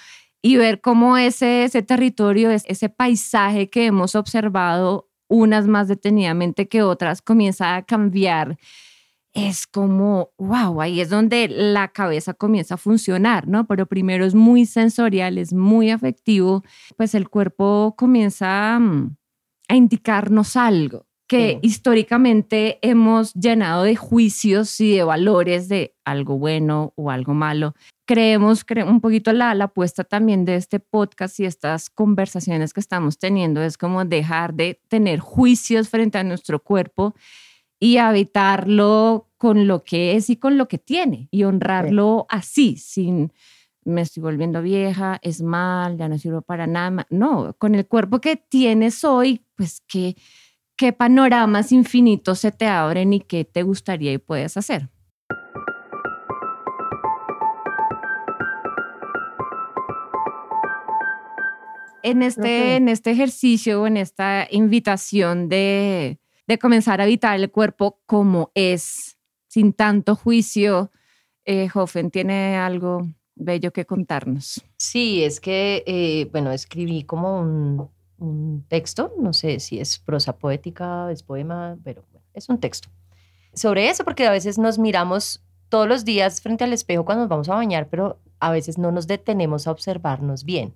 Y ver cómo ese, ese territorio, ese paisaje que hemos observado unas más detenidamente que otras, comienza a cambiar es como, wow, ahí es donde la cabeza comienza a funcionar, ¿no? Pero primero es muy sensorial, es muy afectivo, pues el cuerpo comienza mm, a indicarnos algo que históricamente hemos llenado de juicios y de valores de algo bueno o algo malo. Creemos, un poquito la, la apuesta también de este podcast y estas conversaciones que estamos teniendo es como dejar de tener juicios frente a nuestro cuerpo y habitarlo con lo que es y con lo que tiene y honrarlo así, sin me estoy volviendo vieja, es mal, ya no sirvo para nada. No, con el cuerpo que tienes hoy, pues qué, qué panoramas infinitos se te abren y qué te gustaría y puedes hacer. En este, en este ejercicio, en esta invitación de, de comenzar a habitar el cuerpo como es, sin tanto juicio. Eh, Hoffen tiene algo bello que contarnos. Sí, es que, eh, bueno, escribí como un, un, texto, no sé si es prosa poética, es poema, pero es un texto. Sobre eso, porque a veces nos miramos todos los días frente al espejo cuando nos vamos a bañar, pero a veces no nos detenemos a observarnos bien.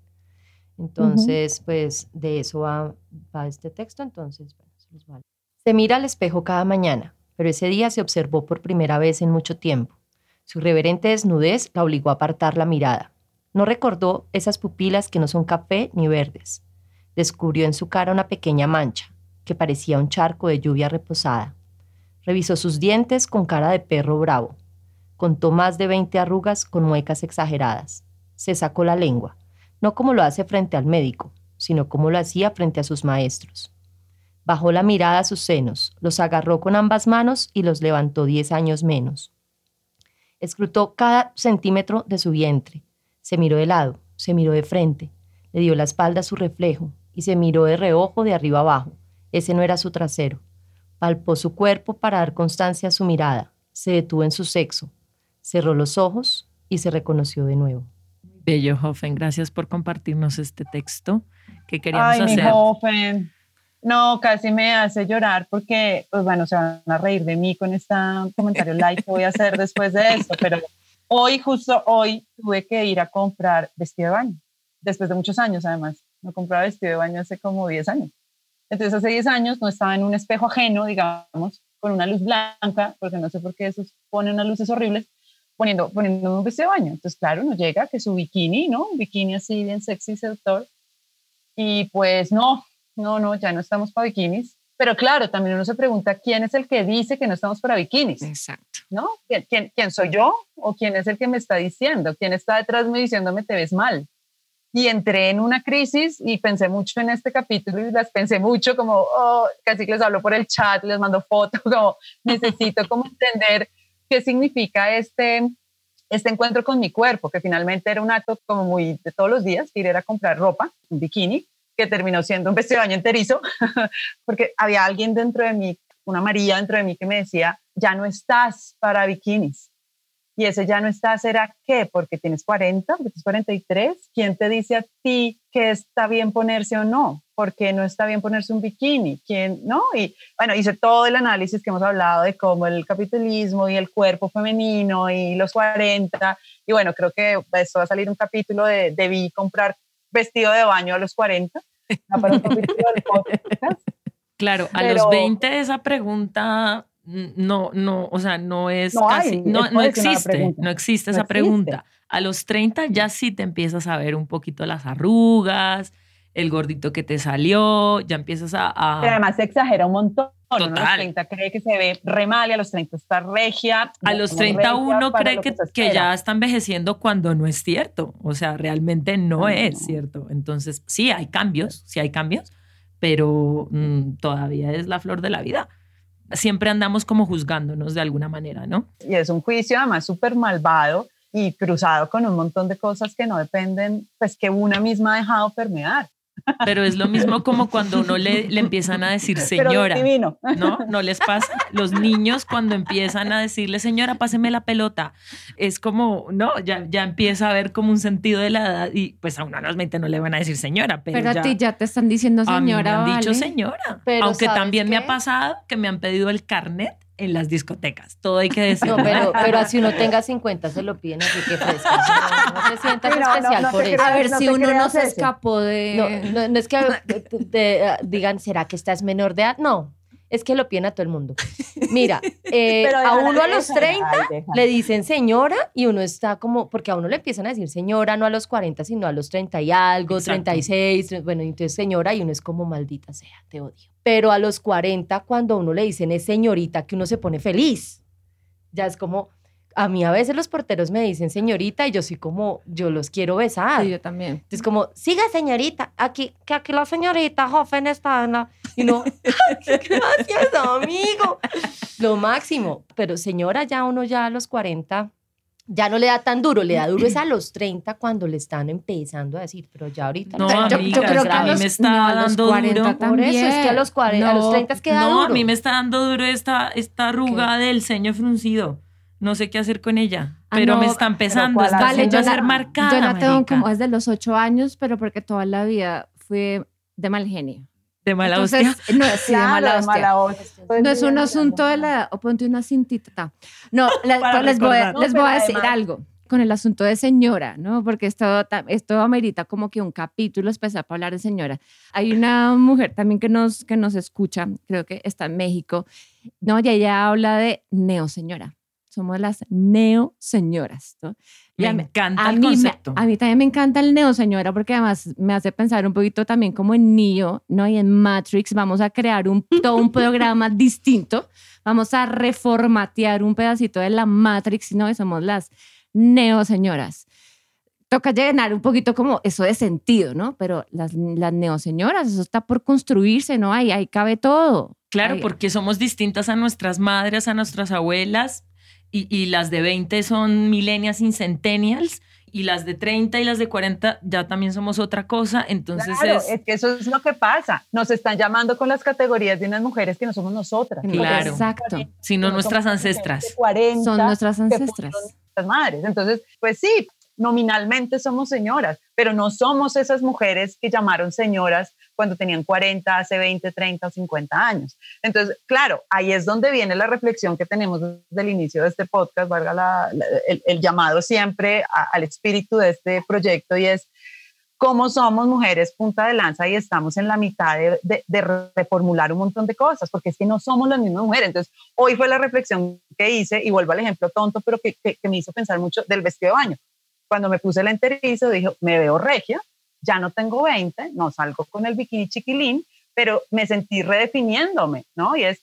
Entonces, pues de eso va, va, este texto, entonces, bueno, se los vale. Se mira al espejo cada mañana, pero ese día se observó por primera vez en mucho tiempo. Su irreverente desnudez la obligó a apartar la mirada. No recordó esas pupilas que no son café ni verdes. Descubrió en su cara una pequeña mancha, que parecía un charco de lluvia reposada. Revisó sus dientes con cara de perro bravo. Contó más de 20 arrugas con muecas exageradas. Se sacó la lengua, no como lo hace frente al médico, sino como lo hacía frente a sus maestros. Bajó la mirada a sus senos, los agarró con ambas manos y los levantó diez años menos. Escrutó cada centímetro de su vientre. Se miró de lado, se miró de frente, le dio la espalda a su reflejo y se miró de reojo de arriba abajo. Ese no era su trasero. Palpó su cuerpo para dar constancia a su mirada. Se detuvo en su sexo. Cerró los ojos y se reconoció de nuevo. Bello, Hoffen. Gracias por compartirnos este texto que queríamos Ay, hacer. mi Hoffen. No, casi me hace llorar porque, pues bueno, se van a reír de mí con este comentario like que voy a hacer después de esto, pero hoy, justo hoy, tuve que ir a comprar vestido de baño, después de muchos años además. No compraba vestido de baño hace como 10 años. Entonces, hace 10 años no estaba en un espejo ajeno, digamos, con una luz blanca, porque no sé por qué eso pone unas luces horribles, poniendo, poniendo un vestido de baño. Entonces, claro, nos llega que su bikini, ¿no? Un bikini así bien sexy, seductor. Y pues no, no, no, ya no estamos para bikinis. Pero claro, también uno se pregunta quién es el que dice que no estamos para bikinis, Exacto. ¿no? ¿Quién, quién, quién soy yo o quién es el que me está diciendo? ¿Quién está detrás de mí diciéndome te ves mal? Y entré en una crisis y pensé mucho en este capítulo y las pensé mucho como, oh, casi que les hablo por el chat, les mando fotos, como necesito como entender qué significa este, este encuentro con mi cuerpo, que finalmente era un acto como muy de todos los días, ir a comprar ropa, un bikini, que terminó siendo un vestido de baño enterizo, porque había alguien dentro de mí, una María dentro de mí que me decía, ya no estás para bikinis. Y ese ya no estás era qué, porque tienes 40, porque tienes 43. ¿Quién te dice a ti que está bien ponerse o no? ¿Por qué no está bien ponerse un bikini? ¿Quién no? Y bueno, hice todo el análisis que hemos hablado de cómo el capitalismo y el cuerpo femenino y los 40. Y bueno, creo que esto va a salir un capítulo de debí comprar vestido de baño a los 40. Para un capítulo del podcast. Claro, a Pero- los 20 esa pregunta no, no, o sea, no es No casi, hay, no, no existe, no existe No esa existe. pregunta. A los 30 ya sí te empiezas a ver un poquito las arrugas, el gordito que te salió, ya empiezas a... a- Pero además se exagera un montón. Uno a los Total. 30 cree que se ve re mal y a los 30 está regia. a los como 30 regia uno cree lo que, que espera. ya está envejeciendo cuando no es cierto. O sea, realmente no No. es cierto. Entonces, sí hay cambios, sí hay cambios, pero mm, todavía es la flor de la vida. Siempre andamos como juzgándonos de alguna manera, ¿no? Y es un juicio además súper malvado y cruzado con un montón de cosas que no dependen, pues que una misma ha dejado permear. Pero es lo mismo como cuando uno le, le empiezan a decir Pero señora, divino. ¿no? ¿No les pasa? Los niños cuando empiezan a decirle, señora, páseme la pelota, es como, no, ya, ya empieza a ver como un sentido de la edad y pues a uno 20 no le van a decir señora, pero, Pero, ya, a ti ya te están diciendo a mí me señora. han dicho ¿vale? señora. Pero Aunque ¿sabes también me qué? ha pasado que me han pedido el carnet en las discotecas, todo hay que decir. No, pero, pero así uno tenga 50 se lo piden así que fresca. No, no te sientas no, especial no por eso. A ver No si uno no se eso. escapó de. No, no, no es que uh, digan, ¿será que estás menor de edad? No, es que lo piden a todo el mundo. Mira, eh, a uno a los déjala, 30 ay, le dicen señora y uno está como, porque a uno le empiezan a decir señora no a los 40, sino a los 30 y algo, Exacto. 36, tre- bueno, entonces señora y uno es como maldita sea, te odio. Pero a los 40, cuando a uno le dicen es señorita, que uno se pone feliz. Ya es como, a mí a veces los porteros me dicen señorita y yo soy como, yo los quiero besar. Sí, yo también. Entonces, como, siga señorita, aquí, que aquí la señorita joven está en la... Y no, gracias, amigo. Lo máximo. Pero señora, ya uno ya a los 40, ya no le da tan duro, le da duro es a los 30 cuando le están empezando a decir, pero ya ahorita... No, ya- amiga, creo que a a mí los- me está no, los dando 40 duro. Por eso es que a los 40, a los No, 30 queda no, duro. a mí me está dando duro esta, esta arruga del ceño fruncido. No sé qué hacer con ella, Ah, pero no, me está empezando, está Vale, yo a la- ser marcada. Yo la tengo marica. como desde los ocho años, pero porque toda la vida fui de mal genio. De mala Entonces, hostia. no, sí, de mala de hostia. mala hostia. No es un asunto de la o ponte una cintita. No, la- les, voy les voy a decir además- algo. con el asunto de señora, ¿no? Porque esto, esto amerita como que un capítulo especial para hablar de señora. Hay una mujer también que nos, que nos escucha, creo que está en México, ¿no? Y ella habla de neoseñora. Somos las neoseñoras, ¿no? Me encanta el concepto. a mí también me encanta el neoseñora porque además me hace pensar un poquito también como en Neo, ¿no? Y en Matrix vamos a crear un, todo un programa distinto. Vamos a reformatear un pedacito de la Matrix, ¿no? Y somos las neo señoras. Toca llenar un poquito como eso de sentido, ¿no? Pero las, las neo señoras, eso está por construirse, ¿no? Ahí, ahí cabe todo. Claro, porque somos distintas a nuestras madres, a nuestras abuelas, y, y las de 20 son millennials y centennials, y las de 30 y las de 40 ya también somos otra cosa, entonces claro, es... que eso es lo que pasa, nos están llamando con las categorías de unas mujeres que no somos nosotras. Claro, exacto. Sino nuestras ancestras. 40, son nuestras ancestras madres. Entonces, pues sí, nominalmente somos señoras, pero no somos esas mujeres que llamaron señoras cuando tenían 40, hace 20, 30 o 50 años. Entonces, claro, ahí es donde viene la reflexión que tenemos desde el inicio de este podcast, valga el, llamado siempre al espíritu de este proyecto y es cómo somos mujeres punta de lanza y estamos en la mitad de, reformular un montón de cosas, porque es que no somos las mismas mujeres. Entonces, hoy fue la reflexión que hice, y vuelvo al ejemplo tonto, pero que, me hizo pensar mucho del vestido de baño. Cuando me puse el enterizo, dije, me veo regia, ya no tengo 20, no salgo con el bikini chiquilín, pero me sentí redefiniéndome, ¿no? Y es,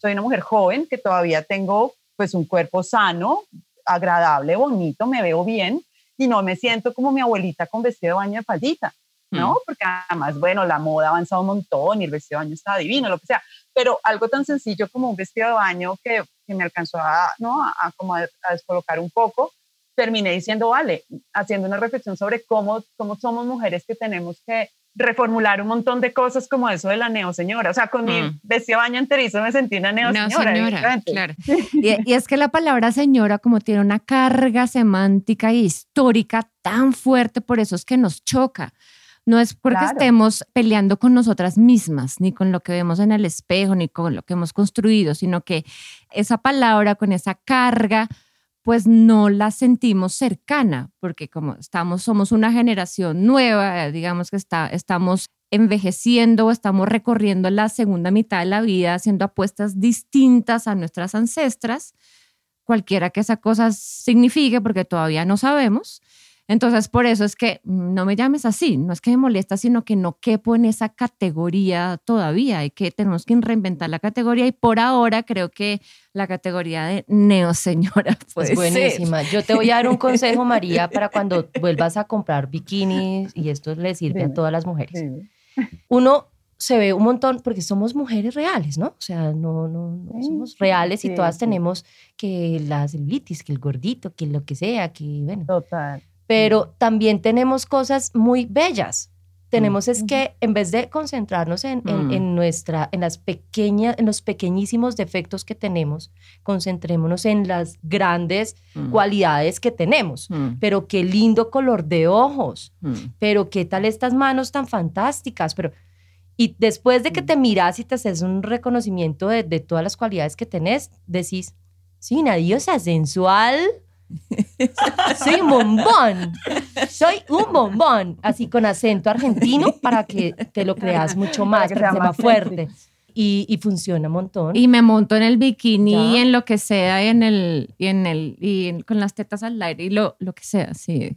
soy una mujer joven que todavía tengo pues un cuerpo sano, agradable, bonito, me veo bien, y no me siento como mi abuelita con vestido de baño de faldita, ¿no? Mm. Porque además, bueno, la moda ha avanzado un montón y el vestido de baño está divino, lo que sea, pero algo tan sencillo como un vestido de baño que, que me alcanzó a, ¿no? a, como a, descolocar un poco, terminé diciendo, vale, haciendo una reflexión sobre cómo, cómo somos mujeres que tenemos que reformular un montón de cosas como eso de la neoseñora. O sea, con mi mm. vestido de baño enterizo me sentí una neoseñora. señora, claro. Y, y, es que la palabra señora como tiene una carga semántica e histórica tan fuerte, por eso es que nos choca. No es porque estemos peleando con nosotras mismas, ni con lo que vemos en el espejo, ni con lo que hemos construido, sino que esa palabra con esa carga pues no la sentimos cercana, porque como estamos, somos una generación nueva, digamos que está, estamos envejeciendo o estamos recorriendo la segunda mitad de la vida haciendo apuestas distintas a nuestras ancestras, cualquiera que esa cosa signifique, porque todavía no sabemos, entonces, por eso es que no me llames así, no es que me molesta, sino que no quepo en esa categoría todavía, y que tenemos que reinventar la categoría y por ahora creo que la categoría de neoseñora puede es buenísima. Yo te voy a dar un consejo, María, para cuando vuelvas a comprar bikinis y esto le sirve a todas las mujeres. Uno se ve un montón porque somos mujeres reales, ¿no? O sea, no, no, somos reales y todas tenemos que la celulitis, que el gordito, que lo que sea, que bueno. Total pero también tenemos cosas muy bellas. Tenemos es que en vez de concentrarnos en, en, nuestra, en las pequeñas, en los pequeñísimos defectos que tenemos, concentrémonos en las grandes cualidades que tenemos. Pero qué lindo color de ojos. Pero qué tal estas manos tan fantásticas. Pero y después de que te miras y te haces un reconocimiento de, de todas las cualidades que tenés, decís, sí, una diosa sensual soy un bombón. Soy un bombón. Así con acento argentino para que te lo creas mucho más, para que, sea más fuerte. Y, funciona un montón. Y me monto en el bikini y en lo que sea, y en el, y en el, y con las tetas al aire y lo, lo que sea, sí.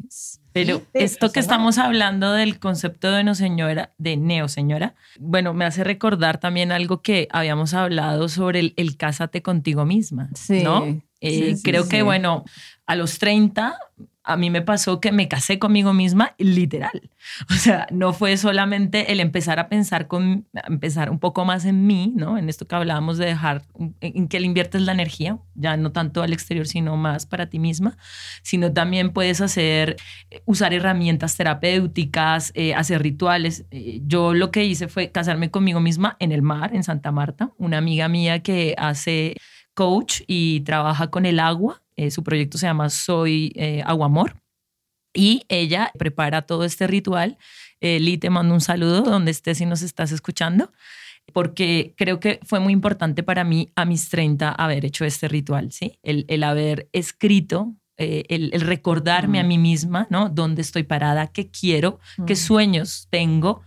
Pero esto que estamos hablando del concepto de no señora, de neo señora, bueno, me hace recordar también algo que habíamos hablado sobre el, el cásate contigo misma, sí. ¿no? Eh, creo que, bueno, a los 30 a mí me pasó que me casé conmigo misma, literal. O sea, no fue solamente el empezar a pensar con, empezar un poco más en mí, ¿no? En esto que hablábamos de dejar, en que le inviertes la energía, ya no tanto al exterior, sino más para ti misma, sino también puedes hacer, usar herramientas terapéuticas, eh, hacer rituales. Eh, yo lo que hice fue casarme conmigo misma en el mar, en Santa Marta, una amiga mía que hace coach y trabaja con el agua. Eh, su proyecto se llama Soy eh, Agua Amor. Y ella prepara todo este ritual. Eh, Lee, te mando un saludo donde estés y nos estás escuchando, porque creo que fue muy importante para mí a mis 30 haber hecho este ritual, ¿sí? El, el haber escrito eh, el, recordarme a mí misma, ¿no? ¿Dónde estoy parada? ¿Qué quiero? ¿Qué sueños tengo?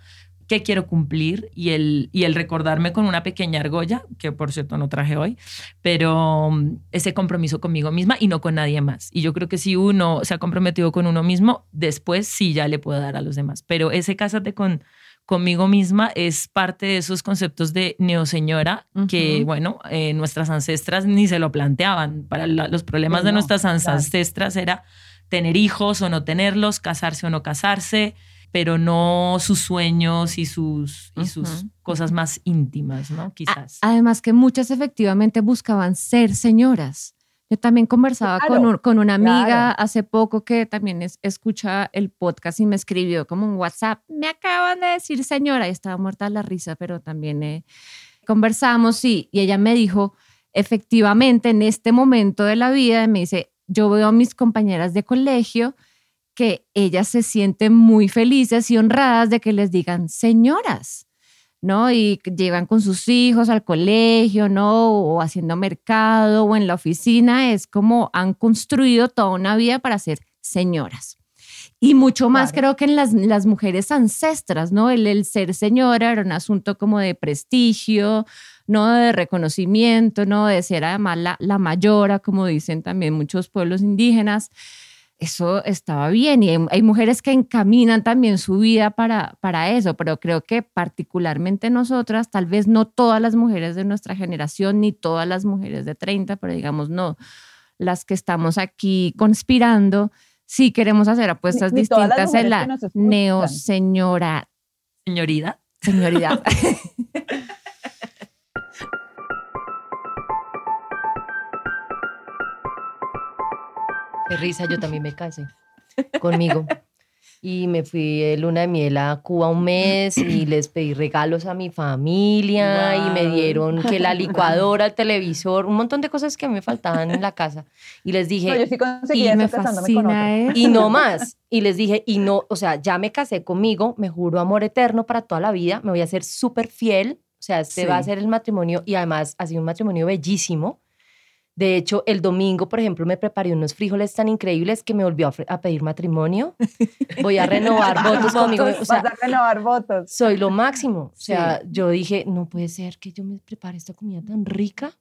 Qué quiero cumplir y el, y el recordarme con una pequeña argolla, que por cierto no traje hoy, pero mm, ese compromiso conmigo misma y no con nadie más. Y yo creo que si uno se ha comprometido con uno mismo, después sí ya le puedo dar a los demás. Pero ese cásate con conmigo misma es parte de esos conceptos de neoseñora que, bueno, eh, nuestras ancestras ni se lo planteaban. Para los problemas pues de nuestras ancestras era tener hijos o no tenerlos, casarse o no casarse, pero no sus sueños y sus, y sus cosas más íntimas, ¿no? Quizás. Además que muchas efectivamente buscaban ser señoras. Yo también conversaba con, con, una amiga hace poco que también es, escucha el podcast y me escribió como un WhatsApp, me acaban de decir señora, y estaba muerta de la risa, pero también eh, conversamos y, y ella me dijo, efectivamente, en este momento de la vida, me dice, yo veo a mis compañeras de colegio que ellas se sienten muy felices y honradas de que les digan señoras, ¿no? Y llevan con sus hijos al colegio, ¿no? O haciendo mercado o en la oficina. Es como han construido toda una vida para ser señoras. Y mucho más creo que en las, las mujeres ancestras, ¿no? El, el, ser señora era un asunto como de prestigio, no de reconocimiento, no de ser además la, la mayora, como dicen también muchos pueblos indígenas eso estaba bien y hay, mujeres que encaminan también su vida para, para eso, pero creo que particularmente nosotras, tal vez no todas las mujeres de nuestra generación ni todas las mujeres de 30, pero digamos no, las que estamos aquí conspirando, sí queremos hacer apuestas distintas en la neo señora. Señorida. Señoridad. Qué risa, yo también me casé conmigo. Y me fui de luna de miel a Cuba un mes y les pedí regalos a mi familia y me dieron que la licuadora, el televisor, un montón de cosas que me faltaban en la casa. Y les dije, y me fascina Y no más. Y les dije, y no, o sea, ya me casé conmigo, me juro amor eterno para toda la vida, me voy a ser súper fiel. O sea, este va a ser el matrimonio y además ha sido un matrimonio bellísimo de hecho, el domingo, por ejemplo, me preparé unos frijoles tan increíbles que me volvió a, pedir matrimonio. Voy a renovar votos conmigo. O sea, Vas a renovar votos. Soy lo máximo. O sea, yo dije, no puede ser que yo me prepare esta comida tan rica.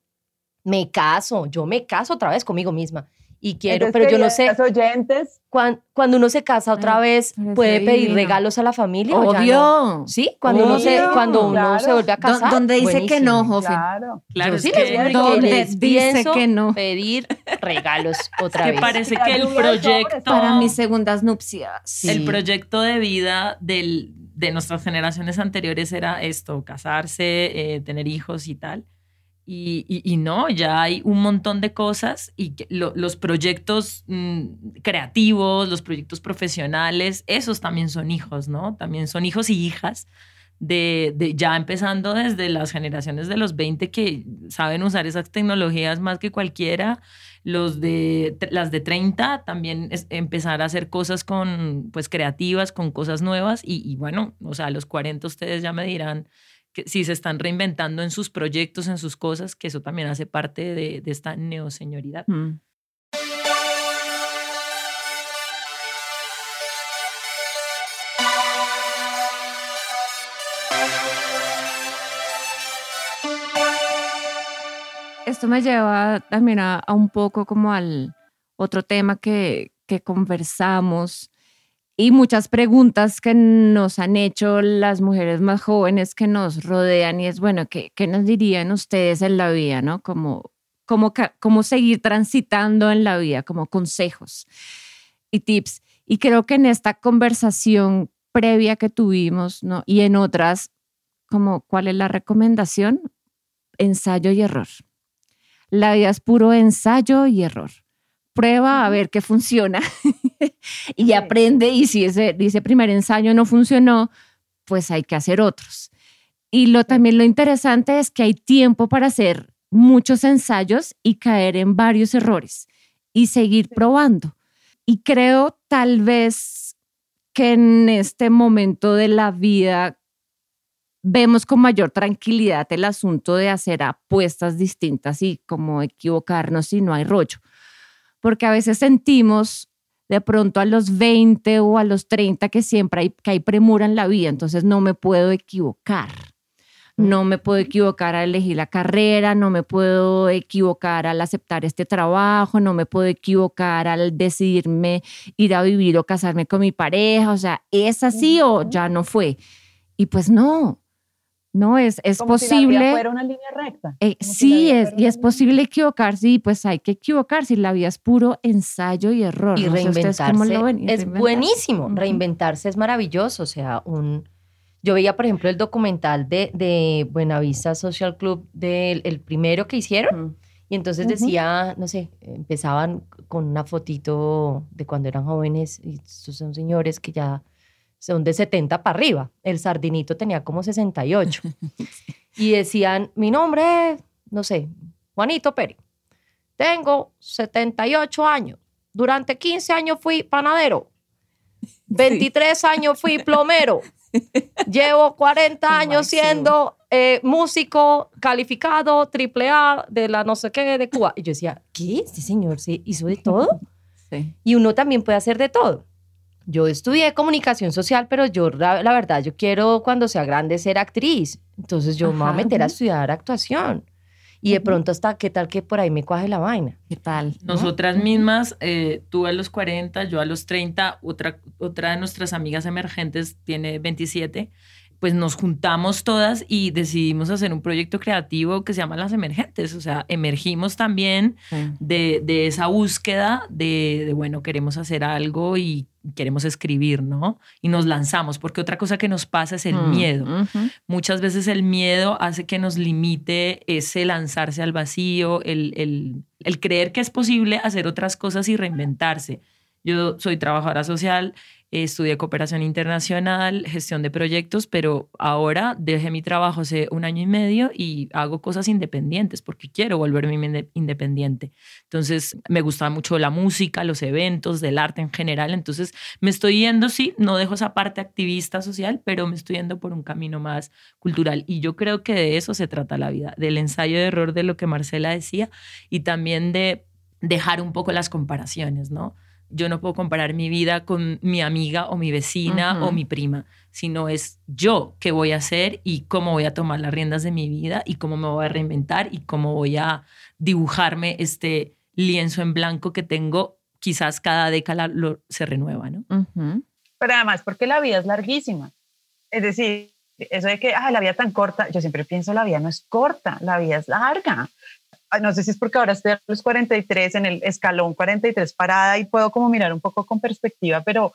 Me caso, yo me caso otra vez conmigo misma y quiero, pero yo no sé. oyentes. Cuando, cuando, uno se casa otra vez, puede pedir regalos a la familia. Obvio. Sí, cuando uno se, cuando uno se vuelve a casar. Donde dice que no, Jofi. Claro. Claro, sí que, les dice que no. Pedir regalos otra vez. Que parece que el proyecto. Para mis segundas nupcias. El proyecto de vida del, de nuestras generaciones anteriores era esto: casarse, eh, tener hijos y tal. Y, no, ya hay un montón de cosas y los proyectos mm, creativos, los proyectos profesionales, esos también son hijos, ¿no? También son hijos y hijas de, ya empezando desde las generaciones de los 20 que saben usar esas tecnologías más que cualquiera, los de las de 30 también empezar a hacer cosas con pues creativas, con cosas nuevas y, y bueno, o sea, a los 40 ustedes ya me dirán que si se están reinventando en sus proyectos, en sus cosas, que eso también hace parte de, de esta neoseñoridad. Mm. Esto me lleva también a, a, un poco como al otro tema que, que conversamos y muchas preguntas que nos han hecho las mujeres más jóvenes que nos rodean y es, bueno, ¿qué, qué nos dirían ustedes en la vida, no? Como, como, cómo seguir transitando en la vida, como consejos y tips. Y creo que en esta conversación previa que tuvimos, ¿no? Y en otras, como, ¿cuál es la recomendación? Ensayo y error. La vida es puro ensayo y error. Prueba a ver qué funciona y aprende y si ese, ese primer ensayo no funcionó, pues hay que hacer otros. Y lo también lo interesante es que hay tiempo para hacer muchos ensayos y caer en varios errores y seguir probando. Y creo tal vez que en este momento de la vida vemos con mayor tranquilidad el asunto de hacer apuestas distintas y como equivocarnos si no hay rollo porque a veces sentimos de pronto a los 20 o a los 30 que siempre hay, que hay premura en la vida, entonces no me puedo equivocar. No me puedo equivocar al elegir la carrera, no me puedo equivocar al aceptar este trabajo, no me puedo equivocar al decidirme ir a vivir o casarme con mi pareja, o sea, ¿es así o ya no fue? Y pues no, no, es, es posible. Si la fuera una línea recta. Eh, sí, es, y es posible equivocarse y pues hay que equivocarse. La vida es puro ensayo y error. Y reinventarse es buenísimo. Reinventarse es maravilloso. O sea, un, yo veía, por ejemplo, el documental de, de Buenavista Social Club, del el primero que hicieron. Y entonces decía, no sé, empezaban con una fotito de cuando eran jóvenes, y estos son señores que ya son de 70 para arriba. El sardinito tenía como 68. y decían, mi nombre es, no sé, Juanito Pérez. Tengo 78 años. Durante 15 años fui panadero. 23 años fui plomero. Llevo 40 años siendo eh, músico calificado triple A de la no sé qué de Cuba. Y yo decía, ¿qué? ¿Este señor se hizo de todo? Sí. Y uno también puede hacer de todo yo estudié comunicación social, pero yo, la, verdad, yo quiero cuando sea grande ser actriz. Entonces yo me voy a meter a estudiar actuación. Y de pronto hasta, ¿qué tal que por ahí me cuaje la vaina? ¿Qué tal? Nosotras mismas, eh, tú a los 40, yo a los 30, otra, otra de nuestras amigas emergentes tiene 27 pues nos juntamos todas y decidimos hacer un proyecto creativo que se llama Las Emergentes. O sea, emergimos también de, de, esa búsqueda de, de, bueno, queremos hacer algo y queremos escribir, ¿no? Y nos lanzamos, porque otra cosa que nos pasa es el mm, miedo. Muchas veces el miedo hace que nos limite ese lanzarse al vacío, el, el, el creer que es posible hacer otras cosas y reinventarse. Yo soy trabajadora social, estudié cooperación internacional, gestión de proyectos, pero ahora dejé mi trabajo hace un año y medio y hago cosas independientes porque quiero volverme independiente. Entonces, me gusta mucho la música, los eventos, del arte en general. Entonces, me estoy yendo, sí, no dejo esa parte activista social, pero me estoy yendo por un camino más cultural. Y yo creo que de eso se trata la vida, del ensayo de error de lo que Marcela decía y también de dejar un poco las comparaciones, ¿no? Yo no puedo comparar mi vida con mi amiga o mi vecina o mi prima, sino es yo qué voy a hacer y cómo voy a tomar las riendas de mi vida y cómo me voy a reinventar y cómo voy a dibujarme este lienzo en blanco que tengo, quizás cada década lo, se renueva, ¿no? Pero además, porque la vida es larguísima. Es decir, eso de que ah, la vida tan corta, yo siempre pienso la vida no es corta, la vida es larga no sé si es porque ahora estoy a los 43 en el escalón 43 parada y puedo como mirar un poco con perspectiva, pero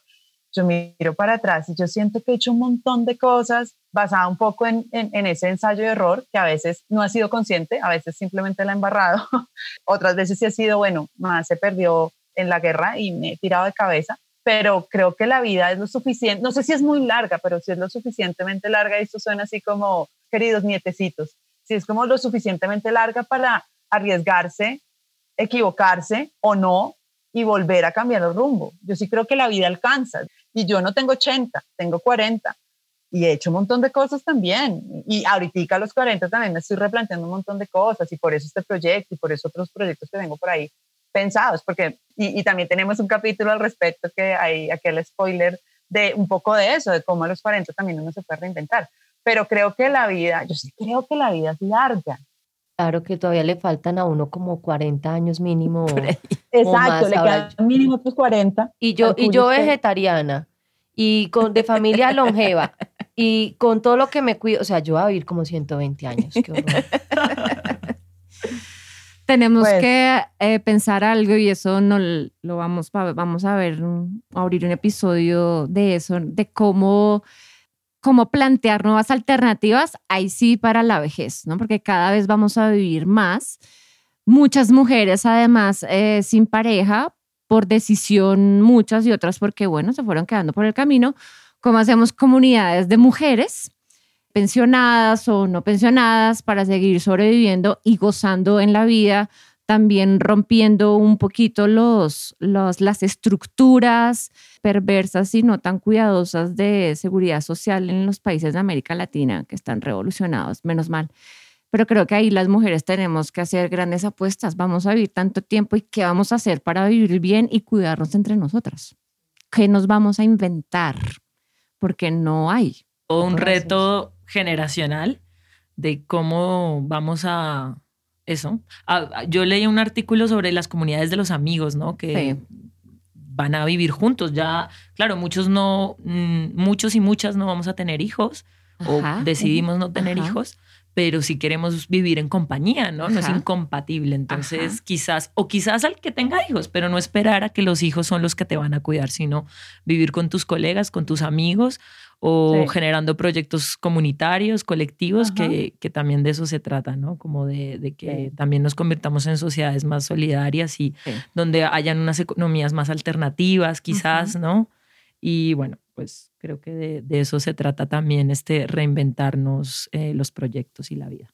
yo miro para atrás y yo siento que he hecho un montón de cosas basada un poco en, en, ese ensayo de error que a veces no ha sido consciente, a veces simplemente la he embarrado, otras veces sí ha sido, bueno, más se perdió en la guerra y me he tirado de cabeza, pero creo que la vida es lo suficiente, no sé si es muy larga, pero si es lo suficientemente larga y esto suena así como, queridos nietecitos, si es como lo suficientemente larga para arriesgarse, equivocarse o no y volver a cambiar el rumbo. Yo sí creo que la vida alcanza y yo no tengo 80, tengo 40 y he hecho un montón de cosas también. Y ahorita a los 40 también me estoy replanteando un montón de cosas y por eso este proyecto y por eso otros proyectos que tengo por ahí pensados, porque y, también tenemos un capítulo al respecto que hay aquel spoiler de un poco de eso, de cómo a los 40 también uno se puede reinventar. Pero creo que la vida, yo sí creo que la vida es larga Claro que todavía le faltan a uno como 40 años mínimo. Exacto, le quedan mínimo otros 40. Y yo, y yo vegetariana y con, de familia longeva y con todo lo que me cuido, o sea, yo voy a vivir como 120 años. Tenemos pues que eh, pensar algo y eso no lo vamos, vamos a ver, a abrir un episodio de eso, de cómo cómo plantear nuevas alternativas, ahí sí para la vejez, ¿no? Porque cada vez vamos a vivir más. Muchas mujeres, además, eh, sin pareja, por decisión, muchas y otras porque, bueno, se fueron quedando por el camino. ¿Cómo hacemos comunidades de mujeres pensionadas o no pensionadas para seguir sobreviviendo y gozando en la vida también rompiendo un poquito los, los, las estructuras perversas y no tan cuidadosas de seguridad social en los países de América Latina que están revolucionados, menos mal. Pero creo que ahí las mujeres tenemos que hacer grandes apuestas. Vamos a vivir tanto tiempo y qué vamos a hacer para vivir bien y cuidarnos entre nosotras. ¿Qué nos vamos a inventar? Porque no hay. Todo un reto generacional de cómo vamos a eso. Ah, yo leí un artículo sobre las comunidades de los amigos, ¿no? Que van a vivir juntos. Ya, claro, muchos no, mm, muchos y muchas no vamos a tener hijos o decidimos no tener hijos, pero si queremos vivir en compañía, ¿no? No es incompatible. Entonces, quizás, o quizás al que tenga hijos, pero no esperar a que los hijos son los que te van a cuidar, sino vivir con tus colegas, con tus amigos o generando proyectos comunitarios, colectivos, que, que, también de eso se trata, ¿no? Como de, de que también nos convirtamos en sociedades más solidarias y donde hayan unas economías más alternativas, quizás, ¿no? Y bueno, pues creo que de, eso se trata también, este reinventarnos eh, los proyectos y la vida.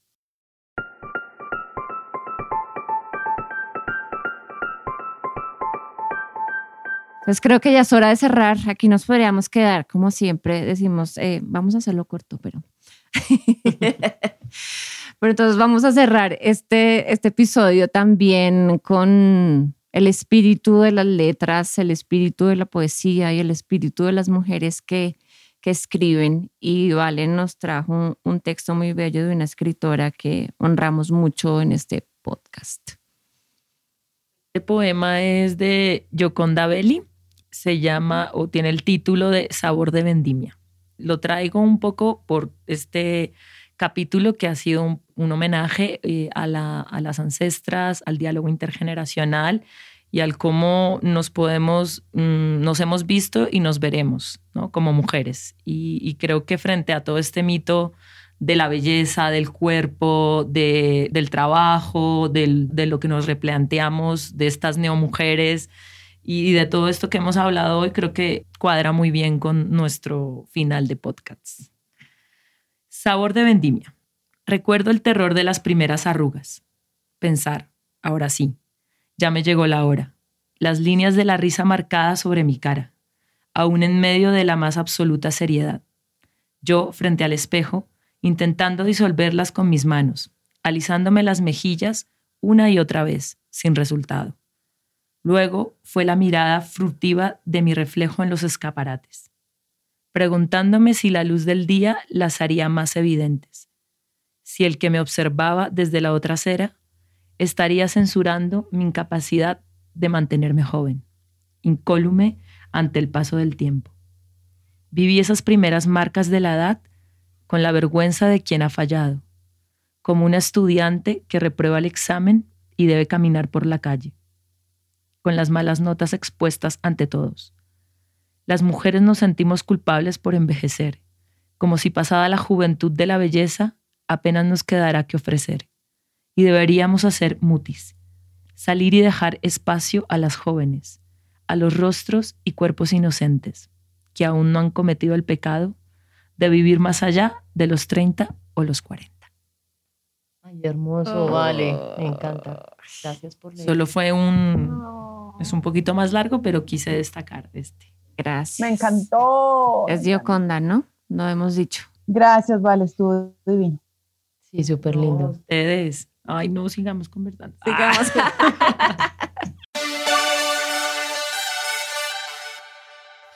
Pues creo que ya es hora de cerrar. Aquí nos podríamos quedar, como siempre decimos, eh, vamos a hacerlo corto, pero... pero entonces vamos a cerrar este, este episodio también con el espíritu de las letras, el espíritu de la poesía y el espíritu de las mujeres que, que escriben. Y Valen nos trajo un, texto muy bello de una escritora que honramos mucho en este podcast. Este poema es de Yoconda Belli, se llama o tiene el título de Sabor de Vendimia. Lo traigo un poco por este capítulo que ha sido un, homenaje eh, a, las ancestras, al diálogo intergeneracional y al cómo nos podemos, mm, nos hemos visto y nos veremos como mujeres. Y, creo que frente a todo este mito de la belleza, del cuerpo, del trabajo, de lo que nos replanteamos, de estas neomujeres y de todo esto que hemos hablado hoy, creo que cuadra muy bien con nuestro final de podcast. Sabor de vendimia. Recuerdo el terror de las primeras arrugas. Pensar, ahora sí, ya me llegó la hora. Las líneas de la risa marcadas sobre mi cara, aún en medio de la más absoluta seriedad. Yo, frente al espejo, intentando disolverlas con mis manos, alisándome las mejillas una y otra vez, sin resultado. Luego fue la mirada furtiva de mi reflejo en los escaparates preguntándome si la luz del día las haría más evidentes, si el que me observaba desde la otra acera estaría censurando mi incapacidad de mantenerme joven, incólume ante el paso del tiempo. Viví esas primeras marcas de la edad con la vergüenza de quien ha fallado, como una estudiante que reprueba el examen y debe caminar por la calle, con las malas notas expuestas ante todos las mujeres nos sentimos culpables por envejecer, como si pasada la juventud de la belleza apenas nos quedara que ofrecer. Y deberíamos hacer mutis, salir y dejar espacio a las jóvenes, a los rostros y cuerpos inocentes, que aún no han cometido el pecado de vivir más allá de los 30 o los 40. Ay, hermoso, vale, me encanta. Gracias por leer. Solo fue un, es un poquito más largo, pero quise destacar este. Gracias. Me encantó. Es Dioconda, ¿no? No hemos dicho. Gracias, Vale, estuvo divino. Sí, súper lindo. ustedes. Ay, no, sigamos conversando. Sigamos.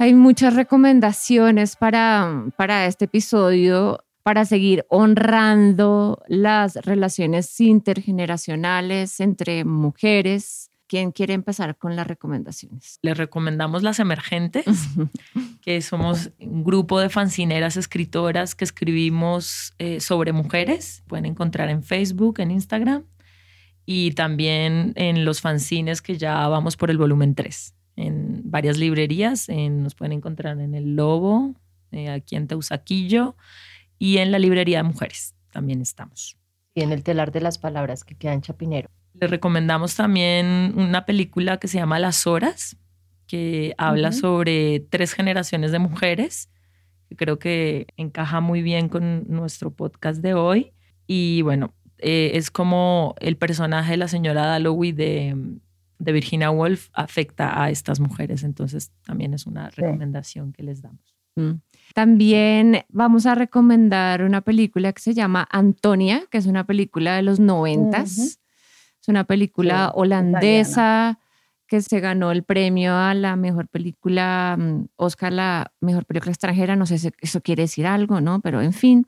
Hay muchas recomendaciones para, para este episodio para seguir honrando las relaciones intergeneracionales entre mujeres, ¿Quién quiere empezar con las recomendaciones? Les recomendamos Las Emergentes, que somos un grupo de fancineras escritoras que escribimos eh, sobre mujeres. Pueden encontrar en Facebook, en Instagram y también en los fanzines que ya vamos por el volumen 3. En varias librerías, nos pueden encontrar en El Lobo, eh, aquí en Teusaquillo y en la librería de mujeres. También estamos. Y en el telar de las palabras que queda en Chapinero. Les recomendamos también una película que se llama Las Horas, que habla sobre tres generaciones de mujeres, que creo que encaja muy bien con nuestro podcast de hoy. Y bueno, eh, es como el personaje de la señora Dalloway de, de, Virginia Woolf afecta a estas mujeres. Entonces también es una recomendación que les damos. Mm. También vamos a recomendar una película que se llama Antonia, que es una película de los noventas. Es una película holandesa que se ganó el premio a la mejor película, mm, Oscar, la mejor película extranjera, no sé si eso quiere decir algo, ¿no? Pero en fin,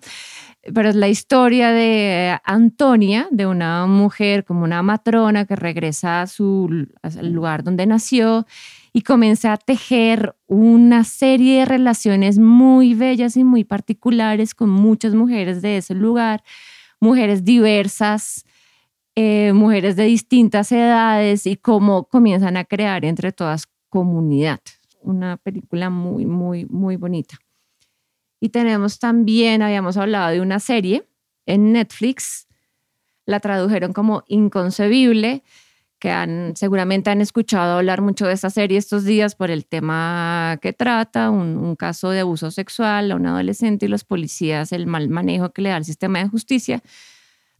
pero es la historia de Antonia, de una mujer como una matrona que regresa a su al lugar donde nació y comienza a tejer una serie de relaciones muy bellas y muy particulares con muchas mujeres de ese lugar, mujeres diversas, eh, mujeres de distintas edades y cómo comienzan a crear entre todas comunidad. Una película muy, muy, muy bonita. Y tenemos también, habíamos hablado de una serie en Netflix, la tradujeron como Inconcebible, que han, seguramente han escuchado hablar mucho de esta serie estos días por el tema que trata, un, caso de abuso sexual a un adolescente y los policías, el mal manejo que le da el sistema de justicia.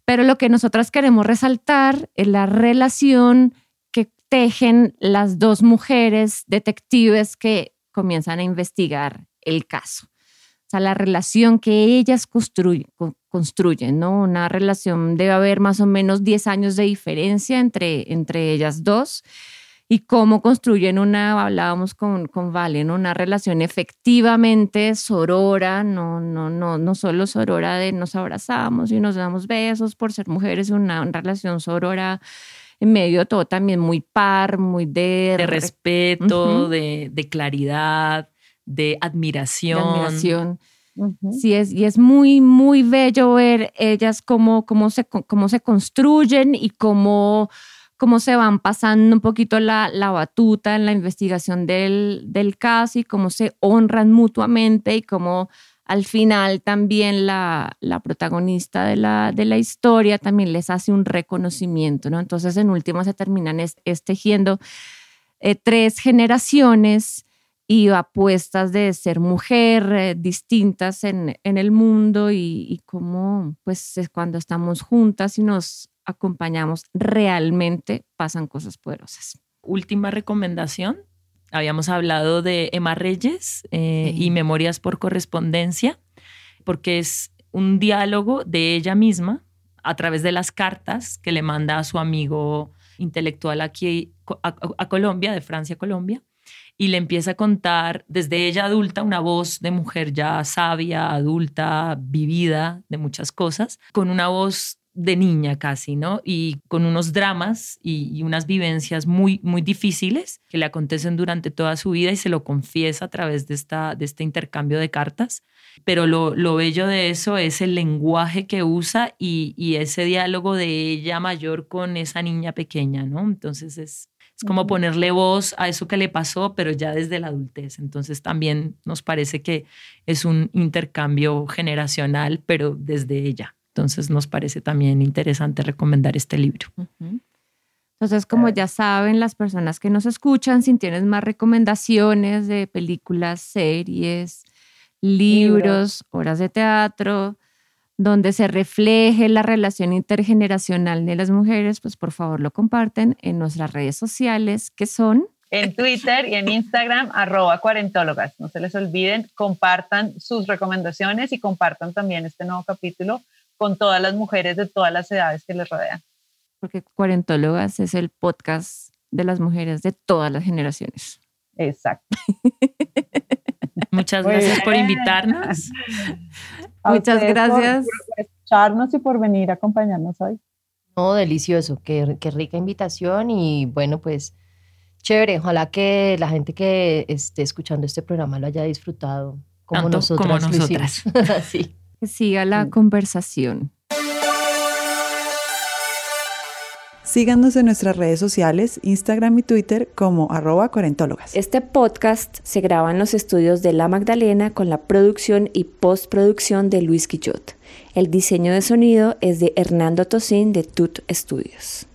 Pero lo que nosotras queremos resaltar es la relación que tejen las dos mujeres detectives que comienzan a investigar el caso. O sea, la relación que ellas construyen, construyen, ¿no? Una relación, debe haber más o menos 10 años de diferencia entre, entre ellas dos y cómo construyen una, hablábamos con, con Vale, una relación efectivamente sorora, no, no, no, no solo sorora de nos abrazamos y nos damos besos por ser mujeres, una, relación sorora en medio de todo también muy par, muy de... De respeto, de, de, claridad, de admiración. De admiración. Sí, es, y es muy, muy bello ver ellas cómo, cómo, se, cómo se construyen y cómo cómo se van pasando un poquito la, la batuta en la investigación del, del, caso y cómo se honran mutuamente y cómo al final también la, la protagonista de la, de la historia también les hace un reconocimiento, ¿no? Entonces en último se terminan estejiendo eh, tres generaciones y apuestas de ser mujer eh, distintas en, en, el mundo y, y cómo pues cuando estamos juntas y nos acompañamos, realmente pasan cosas poderosas. Última recomendación. Habíamos hablado de Emma Reyes eh, y Memorias por Correspondencia, porque es un diálogo de ella misma a través de las cartas que le manda a su amigo intelectual aquí a, a Colombia, de Francia a Colombia, y le empieza a contar desde ella adulta, una voz de mujer ya sabia, adulta, vivida de muchas cosas, con una voz de niña casi, ¿no? Y con unos dramas y, unas vivencias muy, muy difíciles que le acontecen durante toda su vida y se lo confiesa a través de, esta, de este intercambio de cartas. Pero lo, lo bello de eso es el lenguaje que usa y, y, ese diálogo de ella mayor con esa niña pequeña, ¿no? Entonces es, es como ponerle voz a eso que le pasó, pero ya desde la adultez. Entonces también nos parece que es un intercambio generacional, pero desde ella. Entonces nos parece también interesante recomendar este libro. Entonces, como ya saben, las personas que nos escuchan, si tienes más recomendaciones de películas, series, libros, obras de teatro, donde se refleje la relación intergeneracional de las mujeres, pues por favor lo comparten en nuestras redes sociales, que son... En Twitter y en Instagram, arroba cuarentólogas. No se les olviden, compartan sus recomendaciones y compartan también este nuevo capítulo con todas las mujeres de todas las edades que les rodean. Porque Cuarentólogas es el podcast de las mujeres de todas las generaciones. Exacto. Muchas gracias por invitarnos. Muchas gracias. Por, escucharnos y por venir a acompañarnos hoy. No, delicioso, qué, qué rica invitación y bueno, pues chévere. Ojalá que la gente que esté escuchando este programa lo haya disfrutado como nosotros. Como nosotras. sí que siga la conversación. Síganos en nuestras redes sociales, Instagram y Twitter como arroba cuarentólogas. Este podcast se graba en los estudios de La Magdalena con la producción y postproducción de Luis Quillot. El diseño de sonido es de Hernando Tosín de Tut Studios.